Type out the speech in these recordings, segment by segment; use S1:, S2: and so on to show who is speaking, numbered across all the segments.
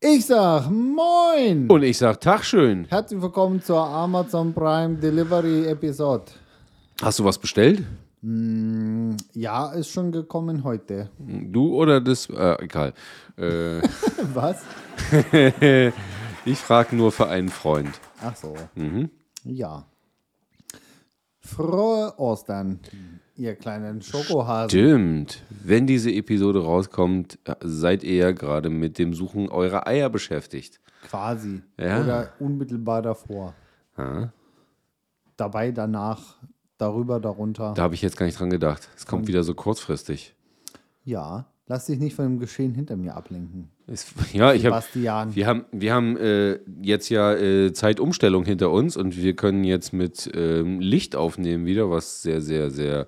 S1: Ich sag Moin!
S2: Und ich sag Tag schön.
S1: Herzlich willkommen zur Amazon Prime Delivery Episode.
S2: Hast du was bestellt?
S1: Ja, ist schon gekommen heute.
S2: Du oder das? Äh, egal. Äh,
S1: Was?
S2: ich frage nur für einen Freund.
S1: Ach so.
S2: Mhm.
S1: Ja. Frohe Ostern, ihr kleinen Schokohasen.
S2: Stimmt. Wenn diese Episode rauskommt, seid ihr ja gerade mit dem Suchen eurer Eier beschäftigt.
S1: Quasi.
S2: Ja.
S1: Oder unmittelbar davor.
S2: Ja,
S1: Dabei, danach, darüber, darunter.
S2: da habe ich jetzt gar nicht dran gedacht. Es kommt wieder so kurzfristig.
S1: Ja. Lass dich nicht von dem Geschehen hinter mir ablenken.
S2: Es, ja, ich habe.
S1: Sebastian.
S2: Wir haben, wir haben äh, jetzt ja äh, Zeitumstellung hinter uns und wir können jetzt mit ähm, Licht aufnehmen wieder, was sehr, sehr, sehr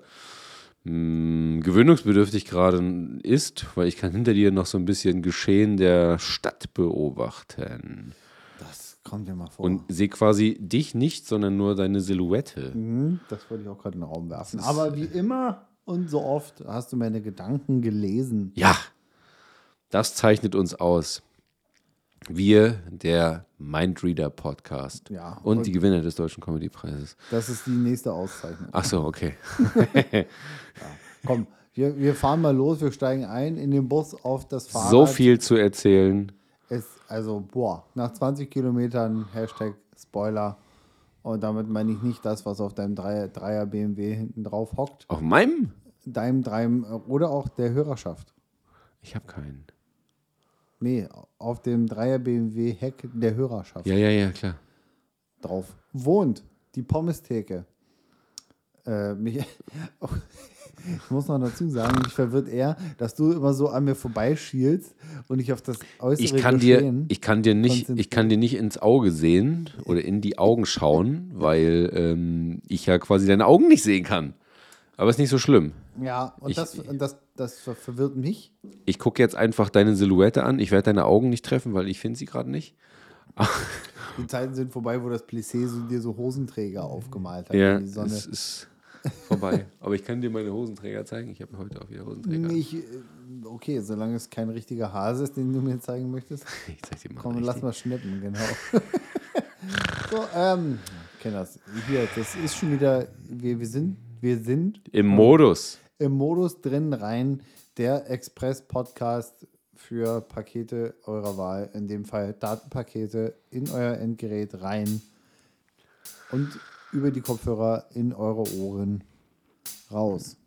S2: mh, gewöhnungsbedürftig gerade ist, weil ich kann hinter dir noch so ein bisschen Geschehen der Stadt beobachten.
S1: Das kommt dir mal vor.
S2: Und sehe quasi dich nicht, sondern nur deine Silhouette.
S1: Mhm, das wollte ich auch gerade in den Raum werfen. Aber wie immer und so oft hast du meine Gedanken gelesen.
S2: Ja, das zeichnet uns aus. Wir, der Mindreader Podcast.
S1: Ja,
S2: Und,
S1: und-
S2: die Gewinner des Deutschen Comedy-Preises.
S1: Das ist die nächste Auszeichnung.
S2: Ach so, okay.
S1: Komm, wir, wir fahren mal los, wir steigen ein in den Bus auf das Fahrrad.
S2: So viel zu erzählen.
S1: Es, also, boah, nach 20 Kilometern, Hashtag Spoiler. Und damit meine ich nicht das, was auf deinem Dreier, Dreier BMW hinten drauf hockt.
S2: Auf meinem?
S1: Deinem Dreim oder auch der Hörerschaft.
S2: Ich habe keinen.
S1: Nee, auf dem Dreier BMW Heck der Hörerschaft.
S2: Ja, ja, ja, klar.
S1: drauf wohnt, die Pommestheke. Äh, mich, ich muss noch dazu sagen, mich verwirrt eher, dass du immer so an mir vorbeischielst und ich auf das äußere
S2: Ich kann, dir, ich, kann dir nicht, ich kann dir nicht ins Auge sehen oder in die Augen schauen, weil ähm, ich ja quasi deine Augen nicht sehen kann. Aber ist nicht so schlimm.
S1: Ja, und,
S2: Ich-
S1: das, und das, das ver- verwirrt mich.
S2: Ich gucke jetzt einfach deine Silhouette an. Ich werde deine Augen nicht treffen, weil ich finde sie gerade nicht.
S1: Die Zeiten sind vorbei, wo das Plissé so, dir so Hosenträger aufgemalt hat.
S2: Ja,
S1: die Sonne.
S2: es ist vorbei. Aber ich kann dir meine Hosenträger zeigen. Ich habe heute auch wieder Hosenträger.
S1: Nicht, äh, okay, solange es kein richtiger Hase ist, den du mir zeigen möchtest.
S2: Ich zeig dir mal.
S1: Komm,
S2: richtig.
S1: lass mal schnippen, genau. so, ähm, kenn das. Hier, das ist schon wieder, wir, wir sind, wir sind
S2: Im Modus.
S1: im Modus drin rein, der Express-Podcast für Pakete eurer Wahl, in dem Fall Datenpakete in euer Endgerät rein und über die Kopfhörer in eure Ohren raus.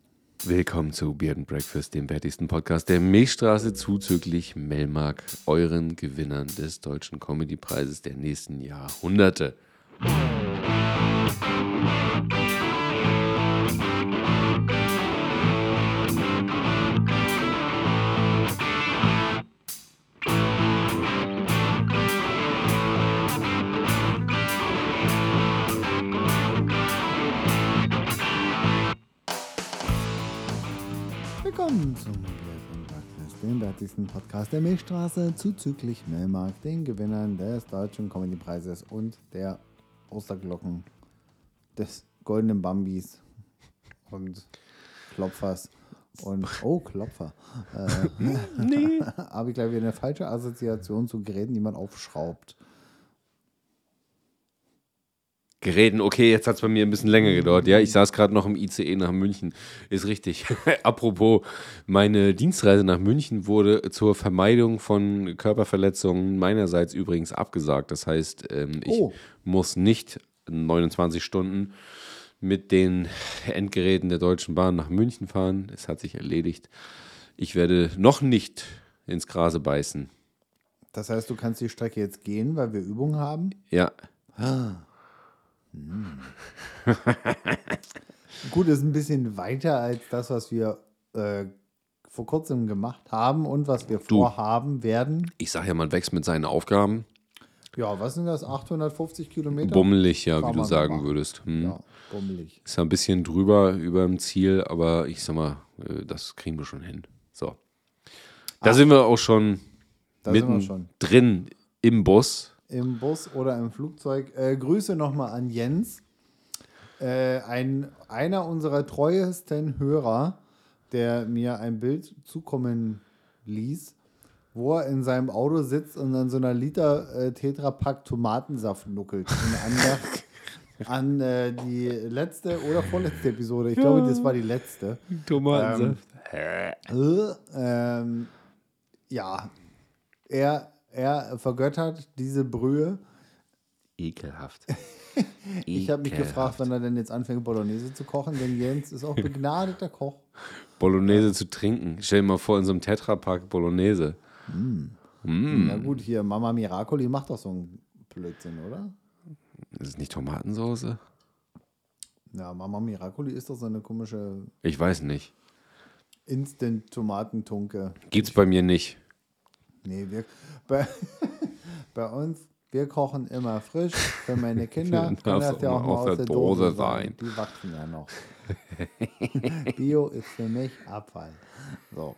S2: Willkommen zu Beard and Breakfast, dem wertigsten Podcast der Milchstraße zuzüglich Melmark, euren Gewinnern des Deutschen Comedy-Preises der nächsten Jahrhunderte.
S1: Willkommen zum and Breakfast, dem wertigsten Podcast der Milchstraße zuzüglich Melmark, den Gewinnern des Deutschen Comedy-Preises und der Osterglocken des Goldenen Bambis und Klopfers und oh, Klopfer. Äh,
S2: Nee.
S1: habe ich gleich wieder eine falsche Assoziation zu Geräten, die man aufschraubt.
S2: Geräten, okay, jetzt hat es bei mir ein bisschen länger gedauert. Ja, ich saß gerade noch im ICE nach München. Ist richtig. Apropos, meine Dienstreise nach München wurde zur Vermeidung von Körperverletzungen meinerseits übrigens abgesagt. Das heißt, ähm, ich
S1: Oh.
S2: muss nicht 29 Stunden mit den Endgeräten der Deutschen Bahn nach München fahren. Es hat sich erledigt. Ich werde noch nicht ins Grase beißen.
S1: Das heißt, du kannst die Strecke jetzt gehen, weil wir Übungen haben.
S2: Ja,
S1: Gut, ist ein bisschen weiter als das, was wir äh, vor kurzem gemacht haben und was wir
S2: Du.
S1: vorhaben werden.
S2: ich sage ja, man wächst mit seinen Aufgaben.
S1: Ja, was sind das? 850 Kilometer?
S2: Bummelig, ja, wie du sagen
S1: machen.
S2: würdest. Hm.
S1: Ja, bummelig.
S2: Ist ja ein bisschen drüber über dem Ziel, aber ich sag mal, äh, das kriegen wir schon hin. So. Da sind wir auch schon
S1: Da sind wir
S2: mitten
S1: schon.
S2: drin im Bus.
S1: Im Bus oder im Flugzeug. Äh, Grüße nochmal an Jens. Äh, ein, einer unserer treuesten Hörer, der mir ein Bild zukommen ließ wo er in seinem Auto sitzt und an so einer Liter äh, Tetrapack Tomatensaft nuckelt. In Andacht an äh, die letzte oder vorletzte Episode. Ich glaube, das war die letzte.
S2: Tomatensaft.
S1: Äh, ähm, ja, er, er vergöttert diese Brühe.
S2: Ekelhaft.
S1: Ich habe mich gefragt, wann er denn jetzt anfängt, Bolognese zu kochen, denn Jens ist auch begnadeter Koch.
S2: Bolognese zu trinken. Stell dir mal vor, in so einem Tetrapack Bolognese.
S1: Na gut, hier Mama Miracoli macht doch so einen Blödsinn, oder?
S2: Ist es nicht Tomatensoße?
S1: Ja, Mama Miracoli ist doch so eine komische
S2: Ich weiß nicht.
S1: Instant-Tomatentunke.
S2: Gibt's bei mir nicht.
S1: Nee, wir, bei, bei uns, wir kochen immer frisch. Für meine Kinder kann das ja auch mal
S2: aus der Dose
S1: Dose
S2: sein.
S1: sein. Die wachsen ja noch. Bio ist für mich Abfall. So.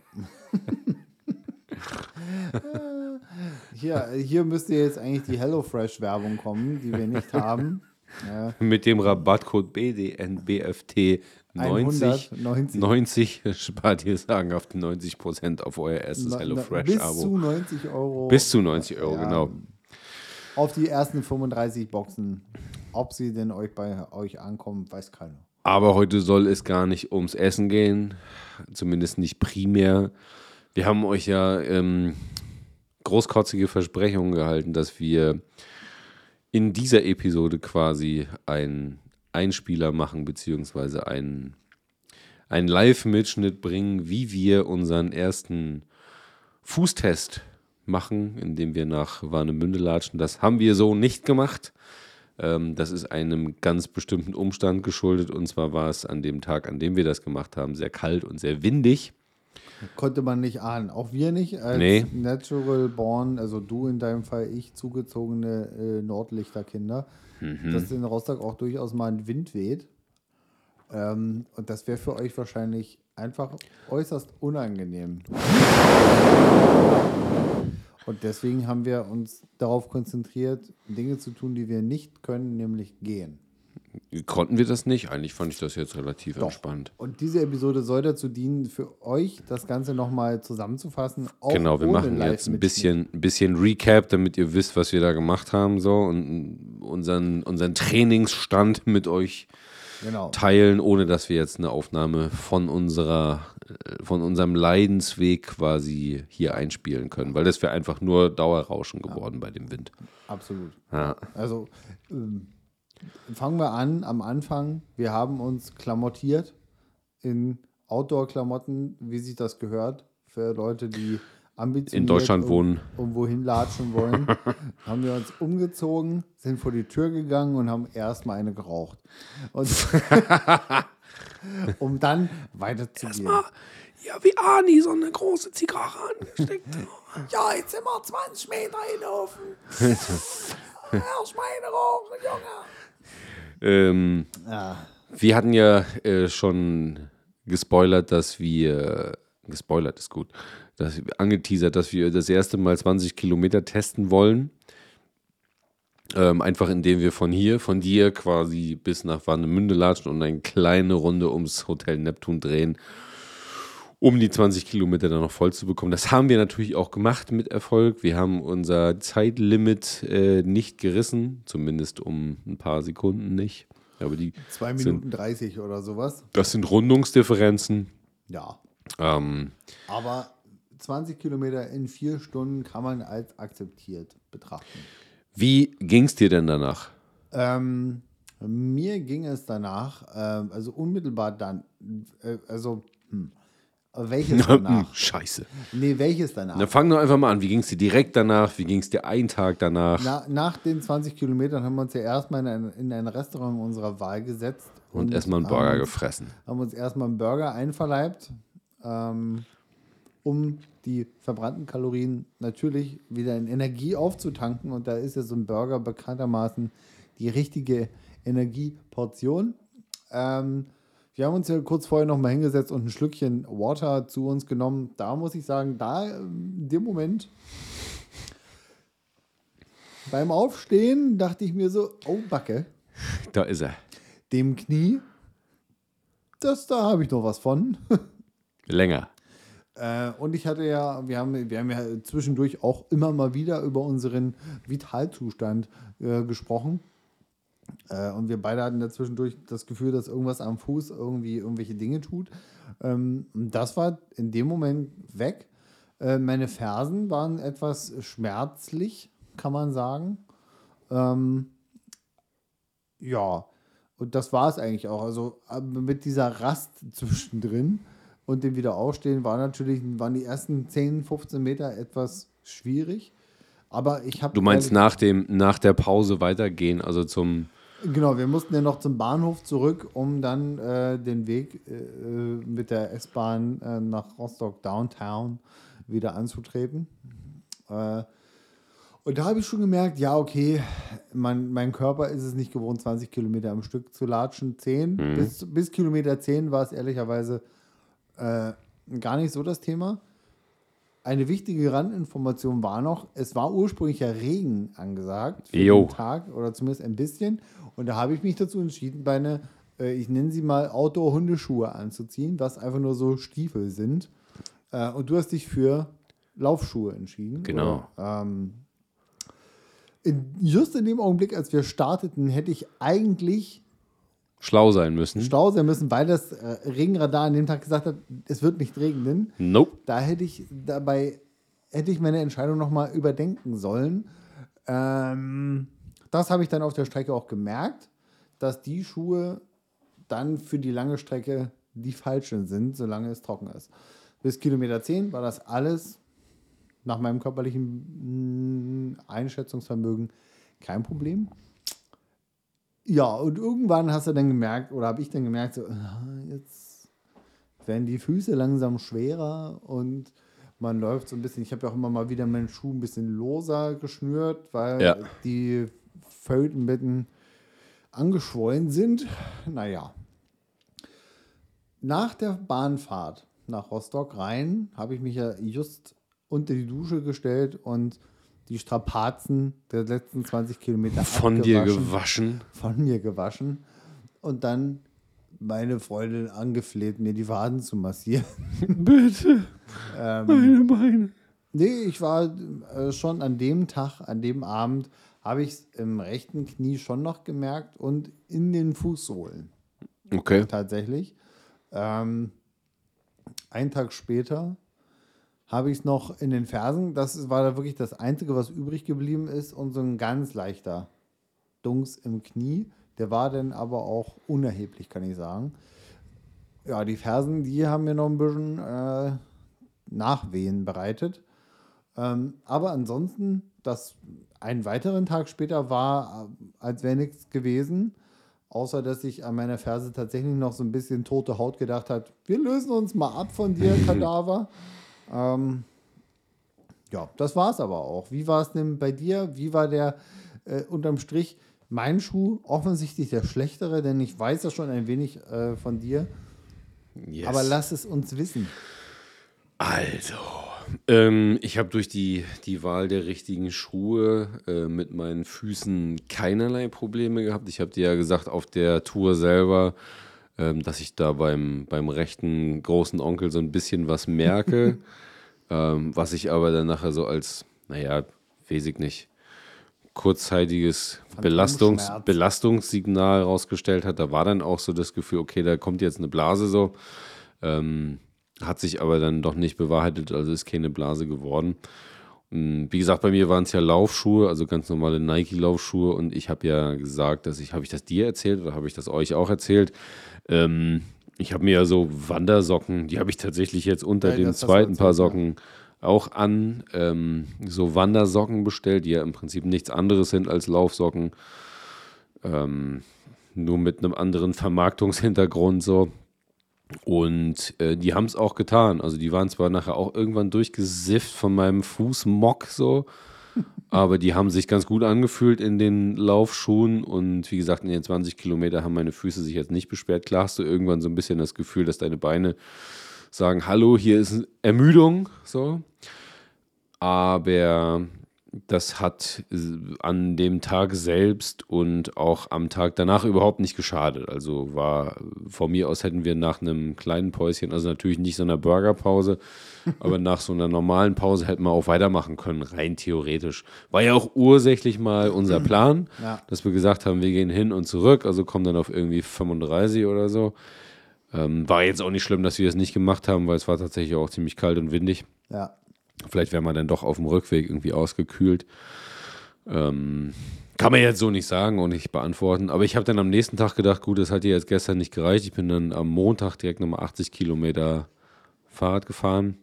S1: Hier, hier müsste jetzt eigentlich die HelloFresh-Werbung kommen, die wir nicht haben. Ja,
S2: Mit dem Rabattcode BDNBFT 90,
S1: 190.
S2: 90 spart ihr sagenhaft 90% auf euer erstes
S1: na- Bis
S2: HelloFresh-Abo.
S1: zu 90 Euro.
S2: Bis zu 90 Euro,
S1: Ja.
S2: genau.
S1: Auf die ersten 35 Boxen. Ob sie denn euch bei euch ankommen, weiß keiner.
S2: Aber heute soll es gar nicht ums Essen gehen, zumindest nicht primär. Wir haben euch ja ähm, großkotzige Versprechungen gehalten, dass wir in dieser Episode quasi einen Einspieler machen, beziehungsweise einen, einen Live-Mitschnitt bringen, wie wir unseren ersten Fußtest machen, indem wir nach Warnemünde latschen. Das haben wir so nicht gemacht. Ähm, das ist einem ganz bestimmten Umstand geschuldet. Und zwar war es an dem Tag, an dem wir das gemacht haben, sehr kalt und sehr windig.
S1: Konnte man nicht ahnen. Auch wir nicht als
S2: Nee.
S1: Natural Born, also du in deinem Fall, ich zugezogene äh, Nordlichterkinder,
S2: Mhm.
S1: dass in Rostock auch durchaus mal ein Wind weht. Ähm, und das wäre für euch wahrscheinlich einfach äußerst unangenehm. Und deswegen haben wir uns darauf konzentriert, Dinge zu tun, die wir nicht können, nämlich gehen.
S2: Konnten wir das nicht? Eigentlich fand ich das jetzt relativ entspannt.
S1: Und diese Episode soll dazu dienen, für euch das Ganze nochmal zusammenzufassen.
S2: Genau, wir machen jetzt ein bisschen, ein bisschen Recap, damit ihr wisst, was wir da gemacht haben, so und unseren, unseren Trainingsstand mit euch
S1: Genau.
S2: teilen, ohne dass wir jetzt eine Aufnahme von unserer, äh, von unserem Leidensweg quasi hier einspielen können, weil das wäre einfach nur Dauerrauschen geworden bei dem Wind.
S1: Absolut.
S2: Ja.
S1: Also ähm, fangen wir an am Anfang. Wir haben uns klamottiert in Outdoor-Klamotten, wie sich das gehört, für Leute, die ambitioniert
S2: In Deutschland
S1: um-
S2: wohnen.
S1: Irgendwo hinlatschen wollen. haben wir uns umgezogen, sind vor die Tür gegangen und haben erstmal eine geraucht. Und um dann weiterzugehen.
S2: Ja, wie Ani so eine große Zigarre angesteckt.
S1: Ja, jetzt sind wir 20 Meter hinlaufen. Erst meine rauchen, Junge.
S2: Ähm,
S1: Ja.
S2: Wir hatten ja äh, schon gespoilert, dass wir, gespoilert ist gut, dass angeteasert, dass wir das erste Mal 20 Kilometer testen wollen. Ähm, einfach indem wir von hier, von dir quasi bis nach Warnemünde latschen und eine kleine Runde ums Hotel Neptun drehen, um die 20 Kilometer dann noch voll zu bekommen. Das haben wir natürlich auch gemacht mit Erfolg. Wir haben unser Zeitlimit äh, nicht gerissen, zumindest um ein paar Sekunden nicht. Aber die
S1: 2
S2: sind
S1: Minuten 30 oder sowas.
S2: das sind Rundungsdifferenzen.
S1: Ja.
S2: Ähm,
S1: Aber 20 Kilometer in vier Stunden kann man als akzeptiert betrachten.
S2: wie ging es dir denn danach?
S1: Ähm, mir ging es danach, ähm, also unmittelbar dann, äh, also, hm, welches danach?
S2: Scheiße.
S1: nee, welches danach?
S2: Na, fang doch einfach mal an. Wie ging es dir direkt danach? Wie ging es dir einen Tag danach?
S1: Na, nach den 20 Kilometern haben wir uns ja erstmal in ein, in ein Restaurant unserer Wahl gesetzt.
S2: und erstmal einen Burger
S1: haben,
S2: gefressen.
S1: haben uns erstmal einen Burger einverleibt, ähm, um die verbrannten Kalorien natürlich wieder in Energie aufzutanken. Und da ist ja so ein Burger bekanntermaßen die richtige Energieportion. Ähm, wir haben uns ja kurz vorher noch mal hingesetzt und ein Schlückchen Water zu uns genommen. Da muss ich sagen, da in dem Moment beim Aufstehen dachte ich mir so, oh Backe,
S2: Da ist er.
S1: dem Knie, das da habe ich noch was von.
S2: Länger.
S1: Äh, und ich hatte ja, wir haben, wir haben ja zwischendurch auch immer mal wieder über unseren Vitalzustand äh, gesprochen. Äh, und wir beide hatten dazwischendurch das Gefühl, dass irgendwas am Fuß irgendwie irgendwelche Dinge tut. Ähm, das war in dem Moment weg. Äh, meine Fersen waren etwas schmerzlich, kann man sagen. Ähm, ja, und das war es eigentlich auch. Also äh, mit dieser Rast zwischendrin und dem Wiederaufstehen war natürlich, waren die ersten 10, 15 Meter etwas schwierig. Aber ich habe.
S2: Du meinst nach, dem, nach der Pause weitergehen, also zum.
S1: Genau, wir mussten ja noch zum Bahnhof zurück, um dann äh, den Weg äh, mit der S-Bahn äh, nach Rostock Downtown wieder anzutreten. Äh, und da habe ich schon gemerkt, ja, okay, mein, mein Körper ist es nicht gewohnt, 20 Kilometer am Stück zu latschen. 10 mhm. bis, bis Kilometer 10 war es ehrlicherweise äh, gar nicht so das Thema. Eine wichtige Randinformation war noch, es war ursprünglich ja Regen angesagt für
S2: jo.
S1: den Tag oder zumindest ein bisschen. Und da habe ich mich dazu entschieden, meine, äh, ich nenne sie mal Outdoor-Hundeschuhe anzuziehen, was einfach nur so Stiefel sind. Äh, und du hast dich für Laufschuhe entschieden.
S2: Genau.
S1: Oder, ähm, in, just in dem Augenblick, als wir starteten, hätte ich eigentlich
S2: schlau sein müssen.
S1: Schlau sein müssen, weil das äh, Regenradar an dem Tag gesagt hat, es wird nicht regnen.
S2: Nope.
S1: Da hätte ich dabei hätte ich meine Entscheidung nochmal überdenken sollen. Ähm, das habe ich dann auf der Strecke auch gemerkt, dass die Schuhe dann für die lange Strecke die falschen sind, solange es trocken ist. Bis Kilometer 10 war das alles nach meinem körperlichen mm, Einschätzungsvermögen kein Problem. Ja, und irgendwann hast du dann gemerkt, oder habe ich dann gemerkt, so, ah, jetzt werden die Füße langsam schwerer und man läuft so ein bisschen. Ich habe ja auch immer mal wieder meinen Schuh ein bisschen loser geschnürt, weil
S2: ja.
S1: die Mitten angeschwollen sind. Naja. Nach der Bahnfahrt nach Rostock rein habe ich mich ja just unter die Dusche gestellt und die Strapazen der letzten 20 Kilometer
S2: von dir gewaschen.
S1: Von mir gewaschen. Und dann meine Freundin angefleht, mir die Waden zu massieren.
S2: Bitte.
S1: ähm,
S2: meine Beine.
S1: Nee, ich war äh, schon an dem Tag, an dem Abend, habe ich es im rechten Knie schon noch gemerkt und in den Fußsohlen.
S2: Okay.
S1: Tatsächlich. Ähm, einen Tag später habe ich es noch in den Fersen. Das war da wirklich das Einzige, was übrig geblieben ist. Und so ein ganz leichter Dunks im Knie. Der war dann aber auch unerheblich, kann ich sagen. Ja, die Fersen, die haben mir noch ein bisschen äh, Nachwehen bereitet. Ähm, aber ansonsten, das einen weiteren Tag später war, äh, als wäre nichts gewesen. Außer dass ich an meiner Ferse tatsächlich noch so ein bisschen tote Haut gedacht hat. Wir lösen uns mal ab von dir, Kadaver. Ähm, ja, das war es aber auch. Wie war es denn bei dir? Wie war der äh, unterm Strich mein Schuh? Offensichtlich der schlechtere, denn ich weiß ja schon ein wenig äh, von dir. Yes. Aber lass es uns wissen.
S2: Also, ähm, ich habe durch die, die Wahl der richtigen Schuhe äh, mit meinen Füßen keinerlei Probleme gehabt. Ich habe dir ja gesagt, auf der Tour selber ähm, dass ich da beim, beim rechten großen Onkel so ein bisschen was merke, ähm, was ich aber dann nachher so als, naja, weiß ich nicht, kurzzeitiges Belastungs Belastungssignal rausgestellt hat. Da war dann auch so das Gefühl, okay, da kommt jetzt eine Blase so. Ähm, hat sich aber dann doch nicht bewahrheitet, also ist keine Blase geworden. Wie gesagt, bei mir waren es ja Laufschuhe, also ganz normale Nike-Laufschuhe. Und ich habe ja gesagt, dass ich, habe ich das dir erzählt oder habe ich das euch auch erzählt? Ähm, ich habe mir ja so Wandersocken, die habe ich tatsächlich jetzt unter ja, den zweiten Paar Socken auch an. Ähm, so Wandersocken bestellt, die ja im Prinzip nichts anderes sind als Laufsocken. Ähm, nur mit einem anderen Vermarktungshintergrund so. Und äh, die haben es auch getan. Also die waren zwar nachher auch irgendwann durchgesifft von meinem Fußmock so, aber die haben sich ganz gut angefühlt in den Laufschuhen. Und wie gesagt, in den 20 Kilometer haben meine Füße sich jetzt nicht beschwert. Klar hast du irgendwann so ein bisschen das Gefühl, dass deine Beine sagen, hallo, hier ist Ermüdung. So. Aber das hat äh, an dem Tag selbst und auch am Tag danach überhaupt nicht geschadet. Also war von mir aus hätten wir nach einem kleinen Päuschen, also natürlich nicht so einer Burgerpause, aber nach so einer normalen Pause hätten wir auch weitermachen können, rein theoretisch. War ja auch ursächlich mal unser Plan,
S1: Ja.
S2: dass wir gesagt haben, wir gehen hin und zurück, also kommen dann auf irgendwie 35 oder so. Ähm, war jetzt auch nicht schlimm, dass wir es nicht gemacht haben, weil es war tatsächlich auch ziemlich kalt und windig.
S1: Ja.
S2: Vielleicht wäre man dann doch auf dem Rückweg irgendwie ausgekühlt. Ähm, kann man jetzt so nicht sagen und nicht beantworten. Aber ich habe dann am nächsten Tag gedacht, gut, das hat dir jetzt gestern nicht gereicht. Ich bin dann am Montag direkt nochmal 80 Kilometer Fahrrad gefahren.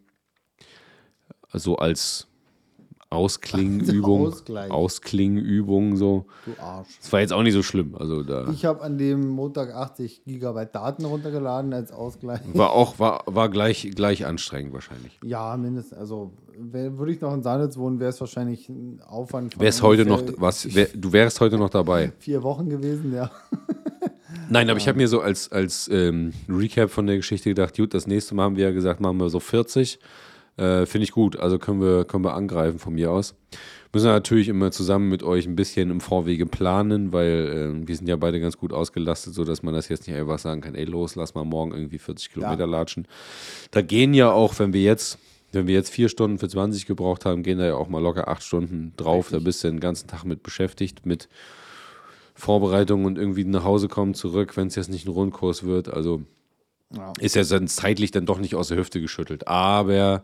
S2: Also als Ausklingenübung.
S1: Ausgleich.
S2: Ausklingenübung so.
S1: Du Arsch.
S2: Das war jetzt auch nicht so schlimm. Also da
S1: Ich habe an dem Montag 80 Gigabyte Daten runtergeladen als Ausgleich.
S2: war auch war, war gleich, gleich anstrengend wahrscheinlich.
S1: Ja, mindestens. Also, würde ich noch in Sanitz wohnen, wäre es wahrscheinlich ein Aufwand
S2: Wär's heute noch was? Wär, du wärst heute noch dabei.
S1: vier Wochen gewesen, ja.
S2: Nein, aber ich habe mir so als, als ähm, Recap von der Geschichte gedacht, gut, das nächste Mal haben wir ja gesagt, machen wir so 40. Äh, Finde ich gut. Also können wir, können wir angreifen von mir aus. Müssen wir natürlich immer zusammen mit euch ein bisschen im Vorwege planen, weil äh, wir sind ja beide ganz gut ausgelastet, sodass man das jetzt nicht einfach sagen kann, ey, los, lass mal morgen irgendwie 40 Kilometer latschen. Da gehen ja auch, wenn wir jetzt, wenn wir jetzt vier Stunden für 20 gebraucht haben, gehen da ja auch mal locker acht Stunden drauf. Da bist du den ganzen Tag mit beschäftigt, mit Vorbereitung und irgendwie nach Hause kommen, zurück, wenn es jetzt nicht ein Rundkurs wird. Also
S1: Ja.
S2: ist ja dann zeitlich dann doch nicht aus der Hüfte geschüttelt. Aber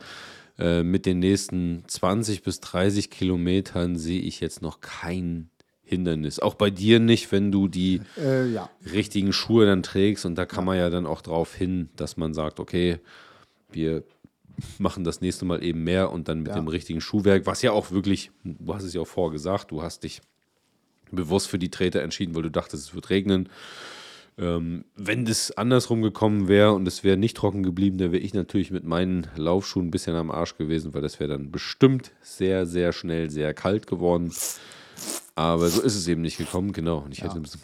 S2: äh, mit den nächsten 20 bis 30 Kilometern sehe ich jetzt noch kein Hindernis. Auch bei dir nicht, wenn du die
S1: Äh, ja.
S2: richtigen Schuhe dann trägst. Und da kann man ja dann auch drauf hin, dass man sagt, okay, wir machen das nächste Mal eben mehr und dann mit
S1: Ja.
S2: dem richtigen Schuhwerk, was ja auch wirklich, du hast es ja auch vorgesagt, du hast dich bewusst für die Treter entschieden, weil du dachtest, es wird regnen. Ähm, wenn das andersrum gekommen wäre und es wäre nicht trocken geblieben, dann wäre ich natürlich mit meinen Laufschuhen ein bisschen am Arsch gewesen, weil das wäre dann bestimmt sehr, sehr schnell sehr kalt geworden. Aber so ist es eben nicht gekommen, genau. Und ich hätte ein bisschen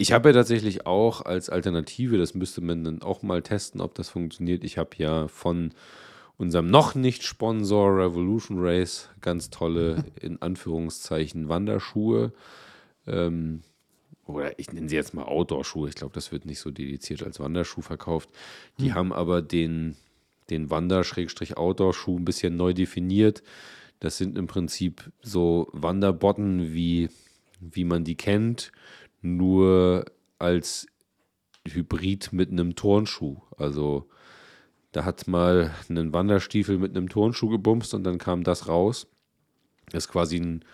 S2: ich habe ja tatsächlich auch als Alternative, das müsste man dann auch mal testen, ob das funktioniert. Ich habe ja von unserem noch nicht Sponsor Revolution Race ganz tolle, in Anführungszeichen, Wanderschuhe. Ähm, oder ich nenne sie jetzt mal Outdoor-Schuhe. Ich glaube, das wird nicht so dediziert als Wanderschuh verkauft. Die haben aber den, den Wander-Outdoor-Schuh ein bisschen neu definiert. Das sind im Prinzip so Wanderbotten, wie, wie man die kennt, nur als Hybrid mit einem Turnschuh. Also da hat mal einen Wanderstiefel mit einem Turnschuh gebumst und dann kam das raus. Das ist quasi ein,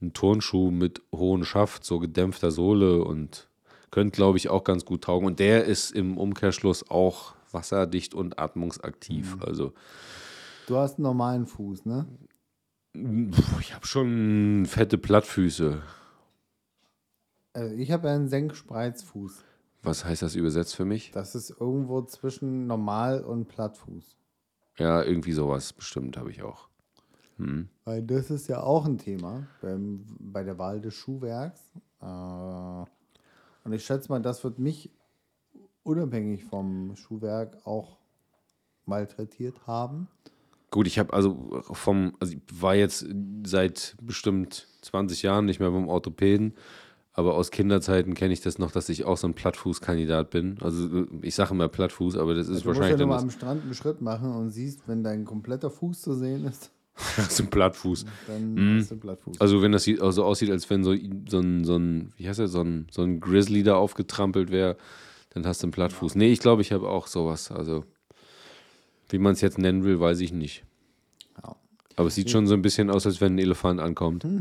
S2: ein Turnschuh mit hohem Schaft, so gedämpfter Sohle und könnte, glaube ich, auch ganz gut taugen. Und der ist im Umkehrschluss auch wasserdicht und atmungsaktiv. Also
S1: Du hast einen normalen Fuß, ne?
S2: ich habe schon fette Plattfüße.
S1: Also ich habe einen Senkspreizfuß.
S2: Was heißt das übersetzt für mich?
S1: Das ist irgendwo zwischen normal und Plattfuß.
S2: Ja, irgendwie sowas bestimmt habe ich auch.
S1: Weil das ist ja auch ein Thema beim, bei der Wahl des Schuhwerks. Äh, und ich schätze mal, das wird mich unabhängig vom Schuhwerk auch malträtiert haben.
S2: Gut, ich habe also vom, also ich war jetzt seit bestimmt 20 Jahren nicht mehr beim Orthopäden, aber aus Kinderzeiten kenne ich das noch, dass ich auch so ein Plattfußkandidat bin. Also ich sage immer Plattfuß, aber das ist
S1: Du musst ja
S2: wahrscheinlich
S1: nur mal am Strand einen Schritt machen und siehst, wenn dein kompletter Fuß zu sehen ist,
S2: ist ein Plattfuß.
S1: dann hast du Plattfuß.
S2: Also wenn das sieht, also aussieht, als wenn so, so, ein, so ein, wie heißt der, so ein, so ein Grizzly da aufgetrampelt wäre, dann hast du einen Plattfuß. Nee, ich glaube, ich habe auch sowas. Also wie man es jetzt nennen will, weiß ich nicht.
S1: Ja.
S2: Aber es sieht schon so ein bisschen aus, als wenn ein Elefant ankommt.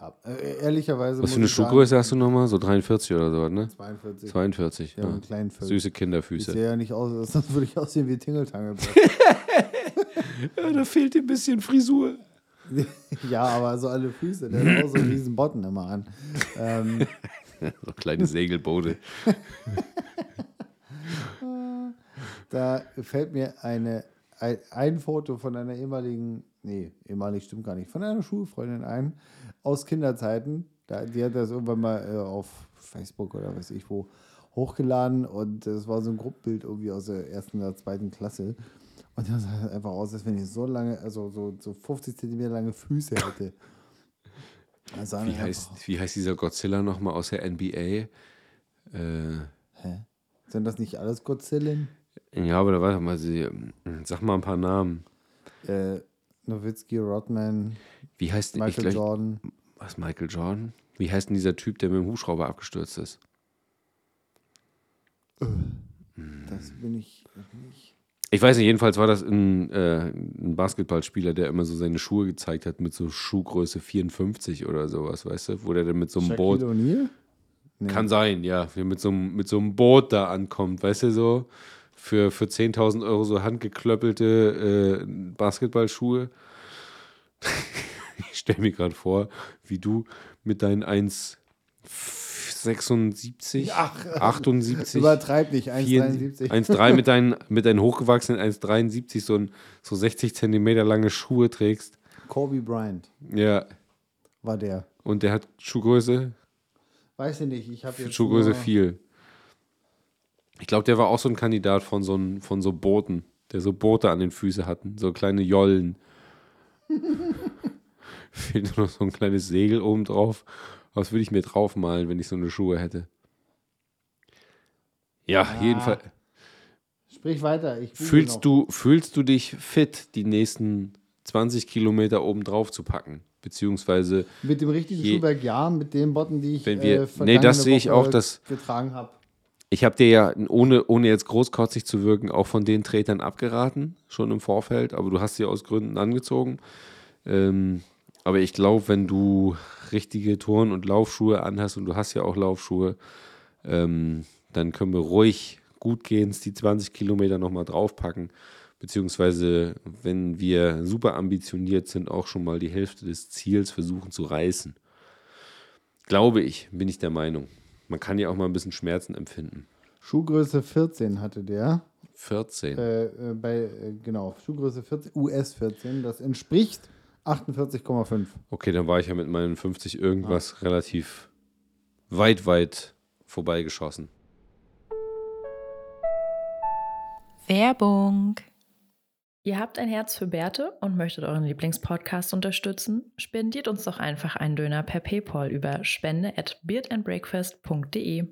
S1: Ja, äh, ehrlicherweise.
S2: Was für eine
S1: ich sagen,
S2: Schuhgröße hast du nochmal? So 43 oder so, ne?
S1: 42.
S2: 42.
S1: Ja,
S2: Ja. Süße Kinderfüße.
S1: sehe ja nicht aus, sonst würde ich aussehen wie Tingeltangel.
S2: Ja, da fehlt dir ein bisschen Frisur.
S1: ja, aber so alle Füße, der hat auch so einen riesen Botten immer an. Ähm,
S2: So kleine Segelboote.
S1: da fällt mir eine, ein, ein Foto von einer ehemaligen, nee, ehemalig stimmt gar nicht, von einer Schulfreundin ein, aus Kinderzeiten. Da, die hat das irgendwann mal äh, auf Facebook oder weiß ich wo hochgeladen und das war so ein Gruppenbild irgendwie aus der ersten oder zweiten Klasse. Und das sah einfach aus, als wenn ich so lange, also so, so 50 Zentimeter lange Füße hätte. Das
S2: Wie
S1: einfach-
S2: heißt, wie heißt dieser Godzilla nochmal aus der NBA? Äh,
S1: Hä? Sind das nicht alles Godzillen?
S2: ja, aber da warte mal, sie, sag mal ein paar Namen.
S1: Äh, Nowitzki, Rodman,
S2: Wie heißt ich
S1: Michael
S2: glaub,
S1: Jordan.
S2: Was, Michael Jordan? Wie heißt denn dieser Typ, der mit dem Hubschrauber abgestürzt ist?
S1: Das bin ich nicht.
S2: Ich weiß nicht, jedenfalls war das ein, äh, ein Basketballspieler, der immer so seine Schuhe gezeigt hat mit so Schuhgröße 54 oder sowas, weißt du? Wo der dann mit so einem Boot.
S1: Nee.
S2: Kann sein, ja. Wie mit so, einem, mit so einem Boot da ankommt, weißt du so? Für, für 10.000 Euro so handgeklöppelte äh, Basketballschuhe. ich stelle mir gerade vor, wie du mit deinen 1,76,
S1: Ach,
S2: 78,
S1: Übertreib nicht, 1,73.
S2: 1,3 mit deinen, mit deinen hochgewachsenen 1,73 so, ein, so 60 Zentimeter lange Schuhe trägst.
S1: Kobe Bryant
S2: Ja.
S1: war der.
S2: Und der hat Schuhgröße,
S1: Weiß ich nicht, ich habe jetzt
S2: Schuhgröße 4. Ich glaube, der war auch so ein Kandidat von so, ein, von so Booten, der so Boote an den Füßen hatten, so kleine Jollen. Fehlt nur noch so ein kleines Segel oben drauf. Was würde ich mir draufmalen, wenn ich so eine Schuhe hätte? Ja,
S1: Ah,
S2: jedenfalls.
S1: Sprich weiter.
S2: Fühlst du, fühlst du dich fit, die nächsten 20 Kilometer oben drauf zu packen? Beziehungsweise,
S1: Mit dem richtigen
S2: je-
S1: Schuhwerk ja, mit den Botten, die ich
S2: Wenn wir-
S1: äh,
S2: nee, das sehe ich auch, dass-
S1: getragen habe.
S2: ich habe dir ja, ohne, ohne jetzt großkotzig zu wirken, auch von den Tretern abgeraten, schon im Vorfeld, aber du hast sie aus Gründen angezogen. Ähm, aber ich glaube, wenn du richtige Turn- und Laufschuhe anhast und du hast ja auch Laufschuhe, ähm, dann können wir ruhig gut gehen, die 20 Kilometer nochmal draufpacken. Beziehungsweise, wenn wir super ambitioniert sind, auch schon mal die Hälfte des Ziels versuchen zu reißen. Glaube ich, bin ich der Meinung. Man kann ja auch mal ein bisschen Schmerzen empfinden.
S1: Schuhgröße 14 hatte der.
S2: 14.
S1: Äh, äh, bei, äh, genau, Schuhgröße 14, US 14. Das entspricht 48,5.
S2: Okay, dann war ich ja mit meinen 50 irgendwas relativ weit, weit vorbeigeschossen.
S3: Werbung.
S4: Ihr habt ein Herz für Bärte und möchtet euren Lieblingspodcast unterstützen? Spendiert uns doch einfach einen Döner per PayPal über spende at beardandbreakfast.de.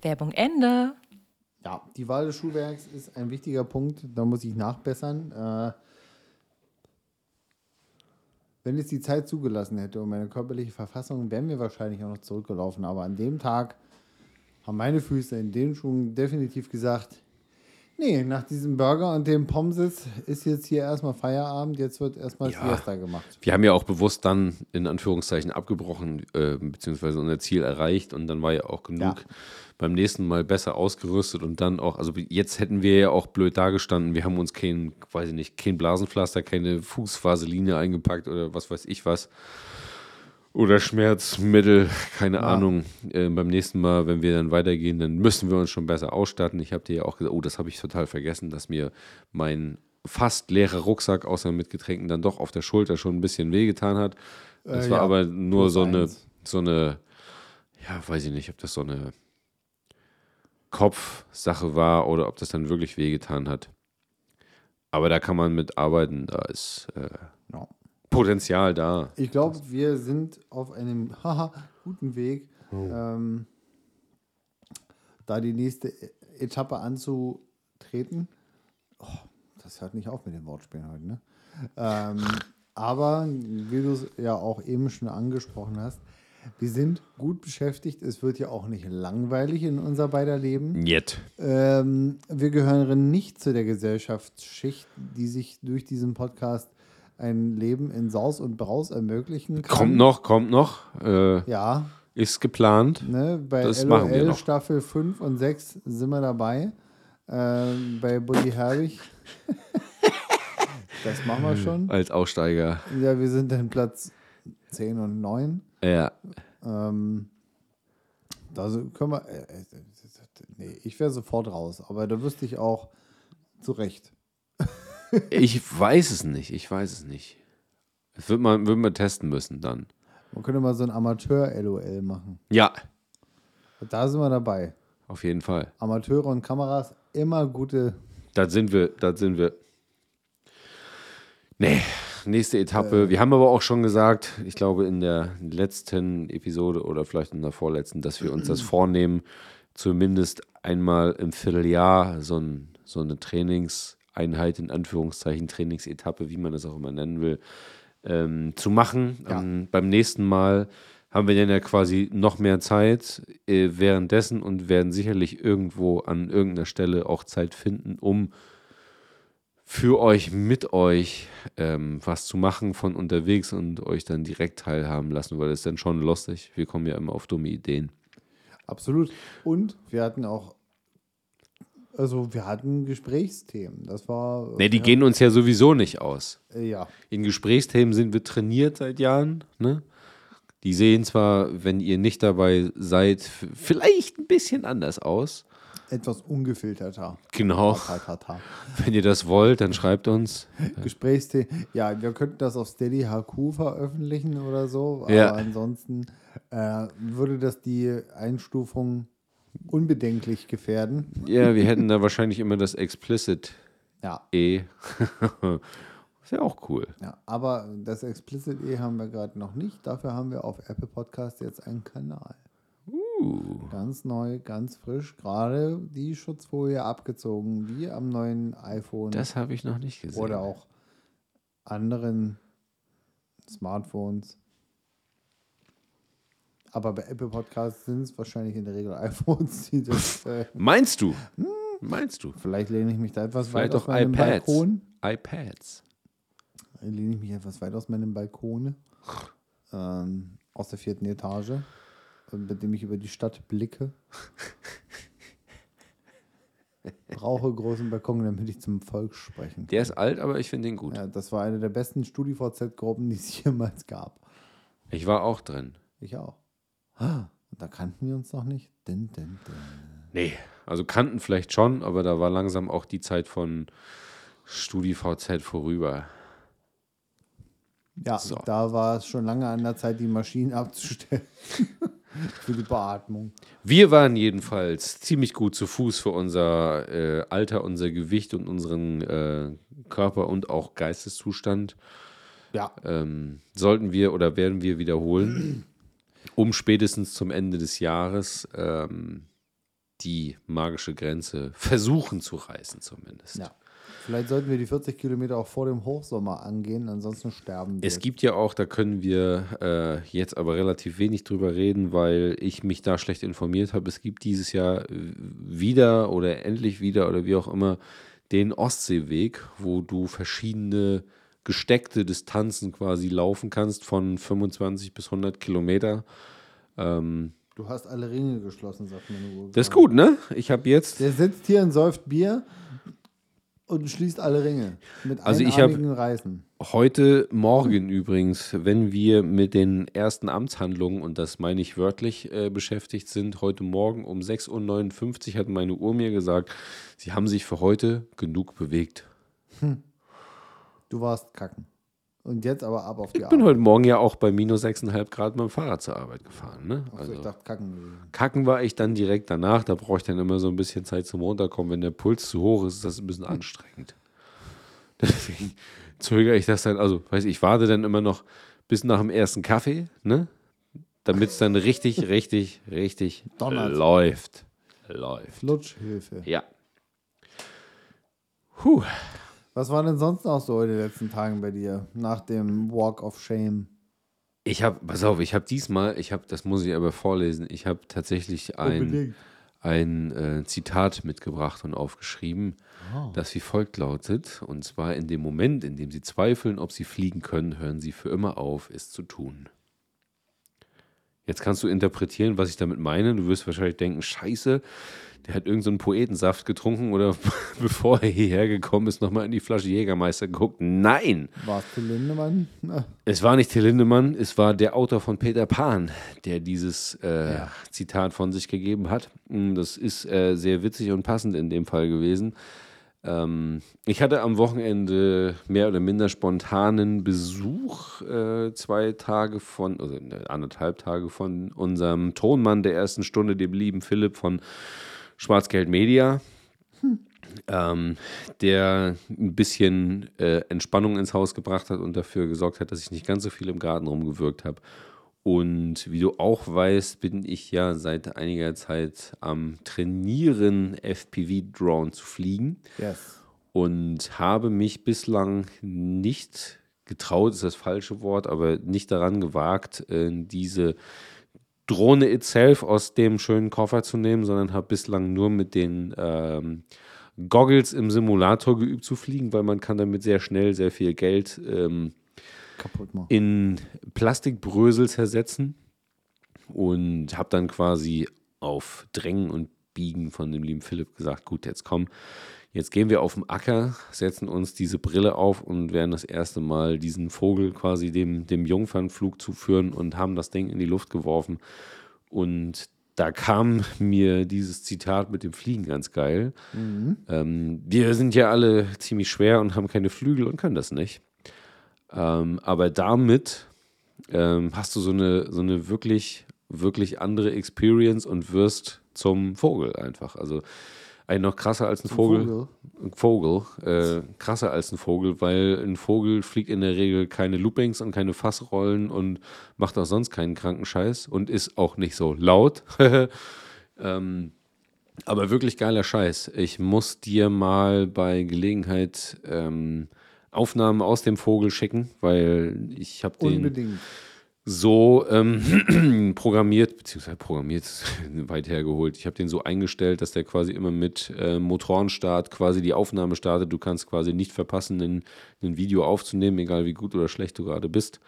S3: Werbung Ende.
S1: Ja, die Wahl des Schuhwerks ist ein wichtiger Punkt. Da muss ich nachbessern. Äh, wenn es die Zeit zugelassen hätte und meine körperliche Verfassung, wären wir wahrscheinlich auch noch zurückgelaufen. Aber an dem Tag haben meine Füße in den Schuhen definitiv gesagt, nee, nach diesem Burger und dem Pommes ist jetzt hier erstmal Feierabend, jetzt wird erstmal
S2: Ja.
S1: Siesta gemacht.
S2: Wir haben ja auch bewusst dann in Anführungszeichen abgebrochen, äh, beziehungsweise unser Ziel erreicht und dann war ja auch genug
S1: Ja.
S2: beim nächsten Mal besser ausgerüstet und dann auch, also jetzt hätten wir ja auch blöd dagestanden, wir haben uns kein, weiß ich nicht, kein Blasenpflaster, keine Fußvaseline eingepackt oder was weiß ich was. Oder Schmerzmittel, keine Ahnung. Äh, beim nächsten Mal, wenn wir dann weitergehen, dann müssen wir uns schon besser ausstatten. Ich habe dir ja auch gesagt, oh, das habe ich total vergessen, dass mir mein fast leerer Rucksack, außer mit Getränken, dann doch auf der Schulter schon ein bisschen wehgetan hat. Das
S1: Äh,
S2: war
S1: ja,
S2: aber nur so eine,
S1: eins.
S2: so eine, ja, weiß ich nicht, ob das so eine Kopfsache war oder ob das dann wirklich wehgetan hat. Aber da kann man mit arbeiten, da ist äh,
S1: Ja.
S2: Potenzial da.
S1: Ich glaube, wir sind auf einem haha, guten Weg, ähm, da die nächste E- Etappe anzutreten. Oh, das hört nicht auf mit den Wortspielen heute, ne? Ähm, aber, wie du es ja auch eben schon angesprochen hast, wir sind gut beschäftigt. Es wird ja auch nicht langweilig in unser beider Leben.
S2: Jet.
S1: Ähm, wir gehören nicht zu der Gesellschaftsschicht, die sich durch diesen Podcast ein Leben in Saus und Braus ermöglichen kann.
S2: Kommt noch, kommt noch. Äh,
S1: Ja,
S2: ist geplant.
S1: ne, bei
S2: Das machen wir
S1: LOL
S2: noch.
S1: Staffel 5 und 6 sind wir dabei. Ähm, bei Buddy Herbig. das machen wir schon.
S2: Als Aussteiger.
S1: Ja, wir sind dann Platz 10 und 9.
S2: Ja.
S1: Ähm, da können wir. Äh, äh, nee, ich wäre sofort raus, aber da wüsste ich auch zu Recht.
S2: Ich weiß es nicht. Ich weiß es nicht. Das wird man, wird man testen müssen dann.
S1: Man könnte mal so ein Amateur-LOL machen.
S2: Ja,
S1: Da sind wir dabei.
S2: auf jeden Fall.
S1: Amateure und Kameras immer gute.
S2: Da sind wir, da sind wir. Nee, nächste Etappe. wir haben aber auch schon gesagt, ich glaube in der letzten Episode oder vielleicht in der vorletzten, dass wir uns das vornehmen, zumindest einmal im Vierteljahr so, ein, so eine Trainingseinheit, in Anführungszeichen Trainingsetappe, wie man das auch immer nennen will, ähm, zu machen.
S1: Ja.
S2: Ähm, beim nächsten Mal haben wir dann ja quasi noch mehr Zeit äh, währenddessen und werden sicherlich irgendwo an irgendeiner Stelle auch Zeit finden, um für euch, mit euch ähm, was zu machen von unterwegs und euch dann direkt teilhaben lassen, weil das ist dann schon lustig. Wir kommen ja immer auf dumme Ideen.
S1: Absolut. Und wir hatten auch. Also, wir hatten Gesprächsthemen. Das war.
S2: Ne, die
S1: ja,
S2: gehen uns ja sowieso nicht aus.
S1: äh, Ja.
S2: In Gesprächsthemen sind wir trainiert seit Jahren. Ne? Die sehen zwar, wenn ihr nicht dabei seid, vielleicht ein bisschen anders aus.
S1: Etwas ungefilterter.
S2: Genau. Wenn ihr das wollt, dann schreibt uns.
S1: Gesprächsthemen. Ja, wir könnten das auf Steady HQ veröffentlichen oder so. Aber
S2: Ja.
S1: ansonsten äh, würde das die Einstufung unbedenklich gefährden.
S2: Ja, wir hätten da wahrscheinlich immer das Explicit
S1: Ja.
S2: E. ist ja auch cool.
S1: Ja, aber das Explicit E haben wir gerade noch nicht. Dafür haben wir auf Apple Podcast jetzt einen Kanal.
S2: Uh.
S1: Ganz neu, ganz frisch. Gerade die Schutzfolie abgezogen, wie am neuen iPhone
S2: Das habe ich noch nicht gesehen.
S1: oder auch anderen Smartphones. Aber bei Apple Podcasts sind es wahrscheinlich in der Regel iPhones, die das. Äh,
S2: Meinst du? Meinst du?
S1: vielleicht lehne ich mich da etwas
S2: Vielleicht
S1: weit aus meinem
S2: iPads.
S1: Balkon.
S2: iPads.
S1: lehne ich mich etwas weit aus meinem Balkon, ähm, aus der vierten Etage, äh, mit dem ich über die Stadt blicke. Brauche großen Balkon, damit ich zum Volk sprechen kann.
S2: Der ist alt, aber ich finde ihn gut.
S1: Ja, das war eine der besten StudiVZ-Gruppen, die es jemals gab.
S2: Ich war auch drin.
S1: Ich auch. Ah, da kannten wir uns noch nicht. Din, din, din.
S2: Nee, also kannten vielleicht schon, aber da war langsam auch die Zeit von StudiVZ vorüber.
S1: Ja,
S2: So.
S1: da war es schon lange an der Zeit, die Maschinen abzustellen. Für die Beatmung.
S2: Wir waren jedenfalls ziemlich gut zu Fuß für unser äh, Alter, unser Gewicht und unseren äh, Körper und auch Geisteszustand.
S1: Ja,
S2: ähm, sollten wir oder werden wir wiederholen, um spätestens zum Ende des Jahres ähm, die magische Grenze versuchen zu reißen, zumindest.
S1: Ja. Vielleicht sollten wir die 40 Kilometer auch vor dem Hochsommer angehen, ansonsten sterben wir.
S2: Es gibt ja auch, da können wir äh, jetzt aber relativ wenig drüber reden, weil ich mich da schlecht informiert habe. Es gibt dieses Jahr wieder oder endlich wieder oder wie auch immer den Ostseeweg, wo du verschiedene gesteckte Distanzen quasi laufen kannst von 25 bis 100 Kilometer. Ähm,
S1: Du hast alle Ringe geschlossen, sagt meine Uhr.
S2: das ist gut, ne? Ich habe jetzt
S1: Der sitzt hier und säuft Bier und schließt alle Ringe. Mit
S2: Also ich
S1: Reißen.
S2: Heute Morgen übrigens, wenn wir mit den ersten Amtshandlungen, und das meine ich wörtlich, äh, beschäftigt sind, heute Morgen um 6.59 Uhr hat meine Uhr mir gesagt, sie haben sich für heute genug bewegt.
S1: Du warst kacken. Und jetzt aber ab auf die
S2: Ich bin
S1: Arbeit.
S2: heute Morgen ja auch bei minus 6,5 Grad mit dem Fahrrad zur Arbeit gefahren. Ne?
S1: Ich
S2: Also,
S1: dachte kacken.
S2: kacken war ich dann direkt danach, da brauche ich dann immer so ein bisschen Zeit zum Runterkommen. Wenn der Puls zu hoch ist, ist das ein bisschen anstrengend. Deswegen zögere ich das dann, also weiß ich, ich warte dann immer noch bis nach dem ersten Kaffee, ne? Damit es dann richtig, richtig, richtig
S1: Donnert.
S2: läuft. Läuft.
S1: Flutschhilfe.
S2: Ja. Puh.
S1: Was war denn sonst noch so in den letzten Tagen bei dir? Nach dem Walk of Shame.
S2: Ich habe, pass auf, ich habe diesmal, ich habe, das muss ich aber vorlesen, ich habe tatsächlich ein,
S1: Unbedingt.
S2: ein äh, Zitat mitgebracht und aufgeschrieben, das wie folgt lautet. Und zwar in dem Moment, in dem Sie zweifeln, ob Sie fliegen können, hören Sie für immer auf, es zu tun. Jetzt kannst du interpretieren, was ich damit meine. Du wirst wahrscheinlich denken, scheiße, der hat irgendeinen so einen Poetensaft getrunken oder bevor er hierher gekommen ist, nochmal in die Flasche Jägermeister geguckt. Nein!
S1: War es Till Lindemann? Na,
S2: Es war nicht Till Lindemann, es war der Autor von Peter Pan, der dieses äh,
S1: Ja.
S2: Zitat von sich gegeben hat. Mm, Das ist äh, sehr witzig und passend in dem Fall gewesen. Ähm, ich hatte am Wochenende mehr oder minder spontanen Besuch, äh, zwei Tage von, also ne, anderthalb Tage von unserem Tonmann der ersten Stunde, dem lieben Philipp von Schwarzgeld Media. ähm, der ein bisschen äh, Entspannung ins Haus gebracht hat und dafür gesorgt hat, dass ich nicht ganz so viel im Garten rumgewirkt habe. Und wie du auch weißt, bin ich ja seit einiger Zeit am Trainieren, FPV-Drone zu fliegen.
S1: Yes.
S2: Und habe mich bislang nicht getraut, ist das falsche Wort, aber nicht daran gewagt, äh, diese Drohne itself aus dem schönen Koffer zu nehmen, sondern habe bislang nur mit den ähm, Goggles im Simulator geübt zu fliegen, weil man kann damit sehr schnell sehr viel Geld ähm. In Plastikbrösel zersetzen und habe dann quasi auf Drängen und Biegen von dem lieben Philipp gesagt, gut, jetzt komm, jetzt gehen wir auf den Acker, setzen uns diese Brille auf und werden das erste Mal diesen Vogel quasi dem, dem Jungfernflug zuführen und haben das Ding in die Luft geworfen. Und da kam mir dieses Zitat mit dem Fliegen ganz geil. Ähm, wir sind ja alle ziemlich schwer und haben keine Flügel und können das nicht. Ähm, aber damit ähm, hast du so eine, so eine wirklich, wirklich andere Experience und wirst zum Vogel einfach. Also eigentlich noch krasser als ein Vogel.
S1: Vogel.
S2: Ein Vogel. Äh, krasser als ein Vogel, weil ein Vogel fliegt in der Regel keine Loopings und keine Fassrollen und macht auch sonst keinen kranken Scheiß und ist auch nicht so laut. ähm, aber wirklich geiler Scheiß. Ich muss dir mal bei Gelegenheit ähm, Aufnahmen aus dem Vogel schicken, weil ich habe den
S1: Unbedingt.
S2: so ähm, programmiert, beziehungsweise programmiert, weit hergeholt. Ich habe den so eingestellt, dass der quasi immer mit äh, Motorenstart quasi die Aufnahme startet. Du kannst quasi nicht verpassen, ein, Video aufzunehmen, egal wie gut oder schlecht du gerade bist.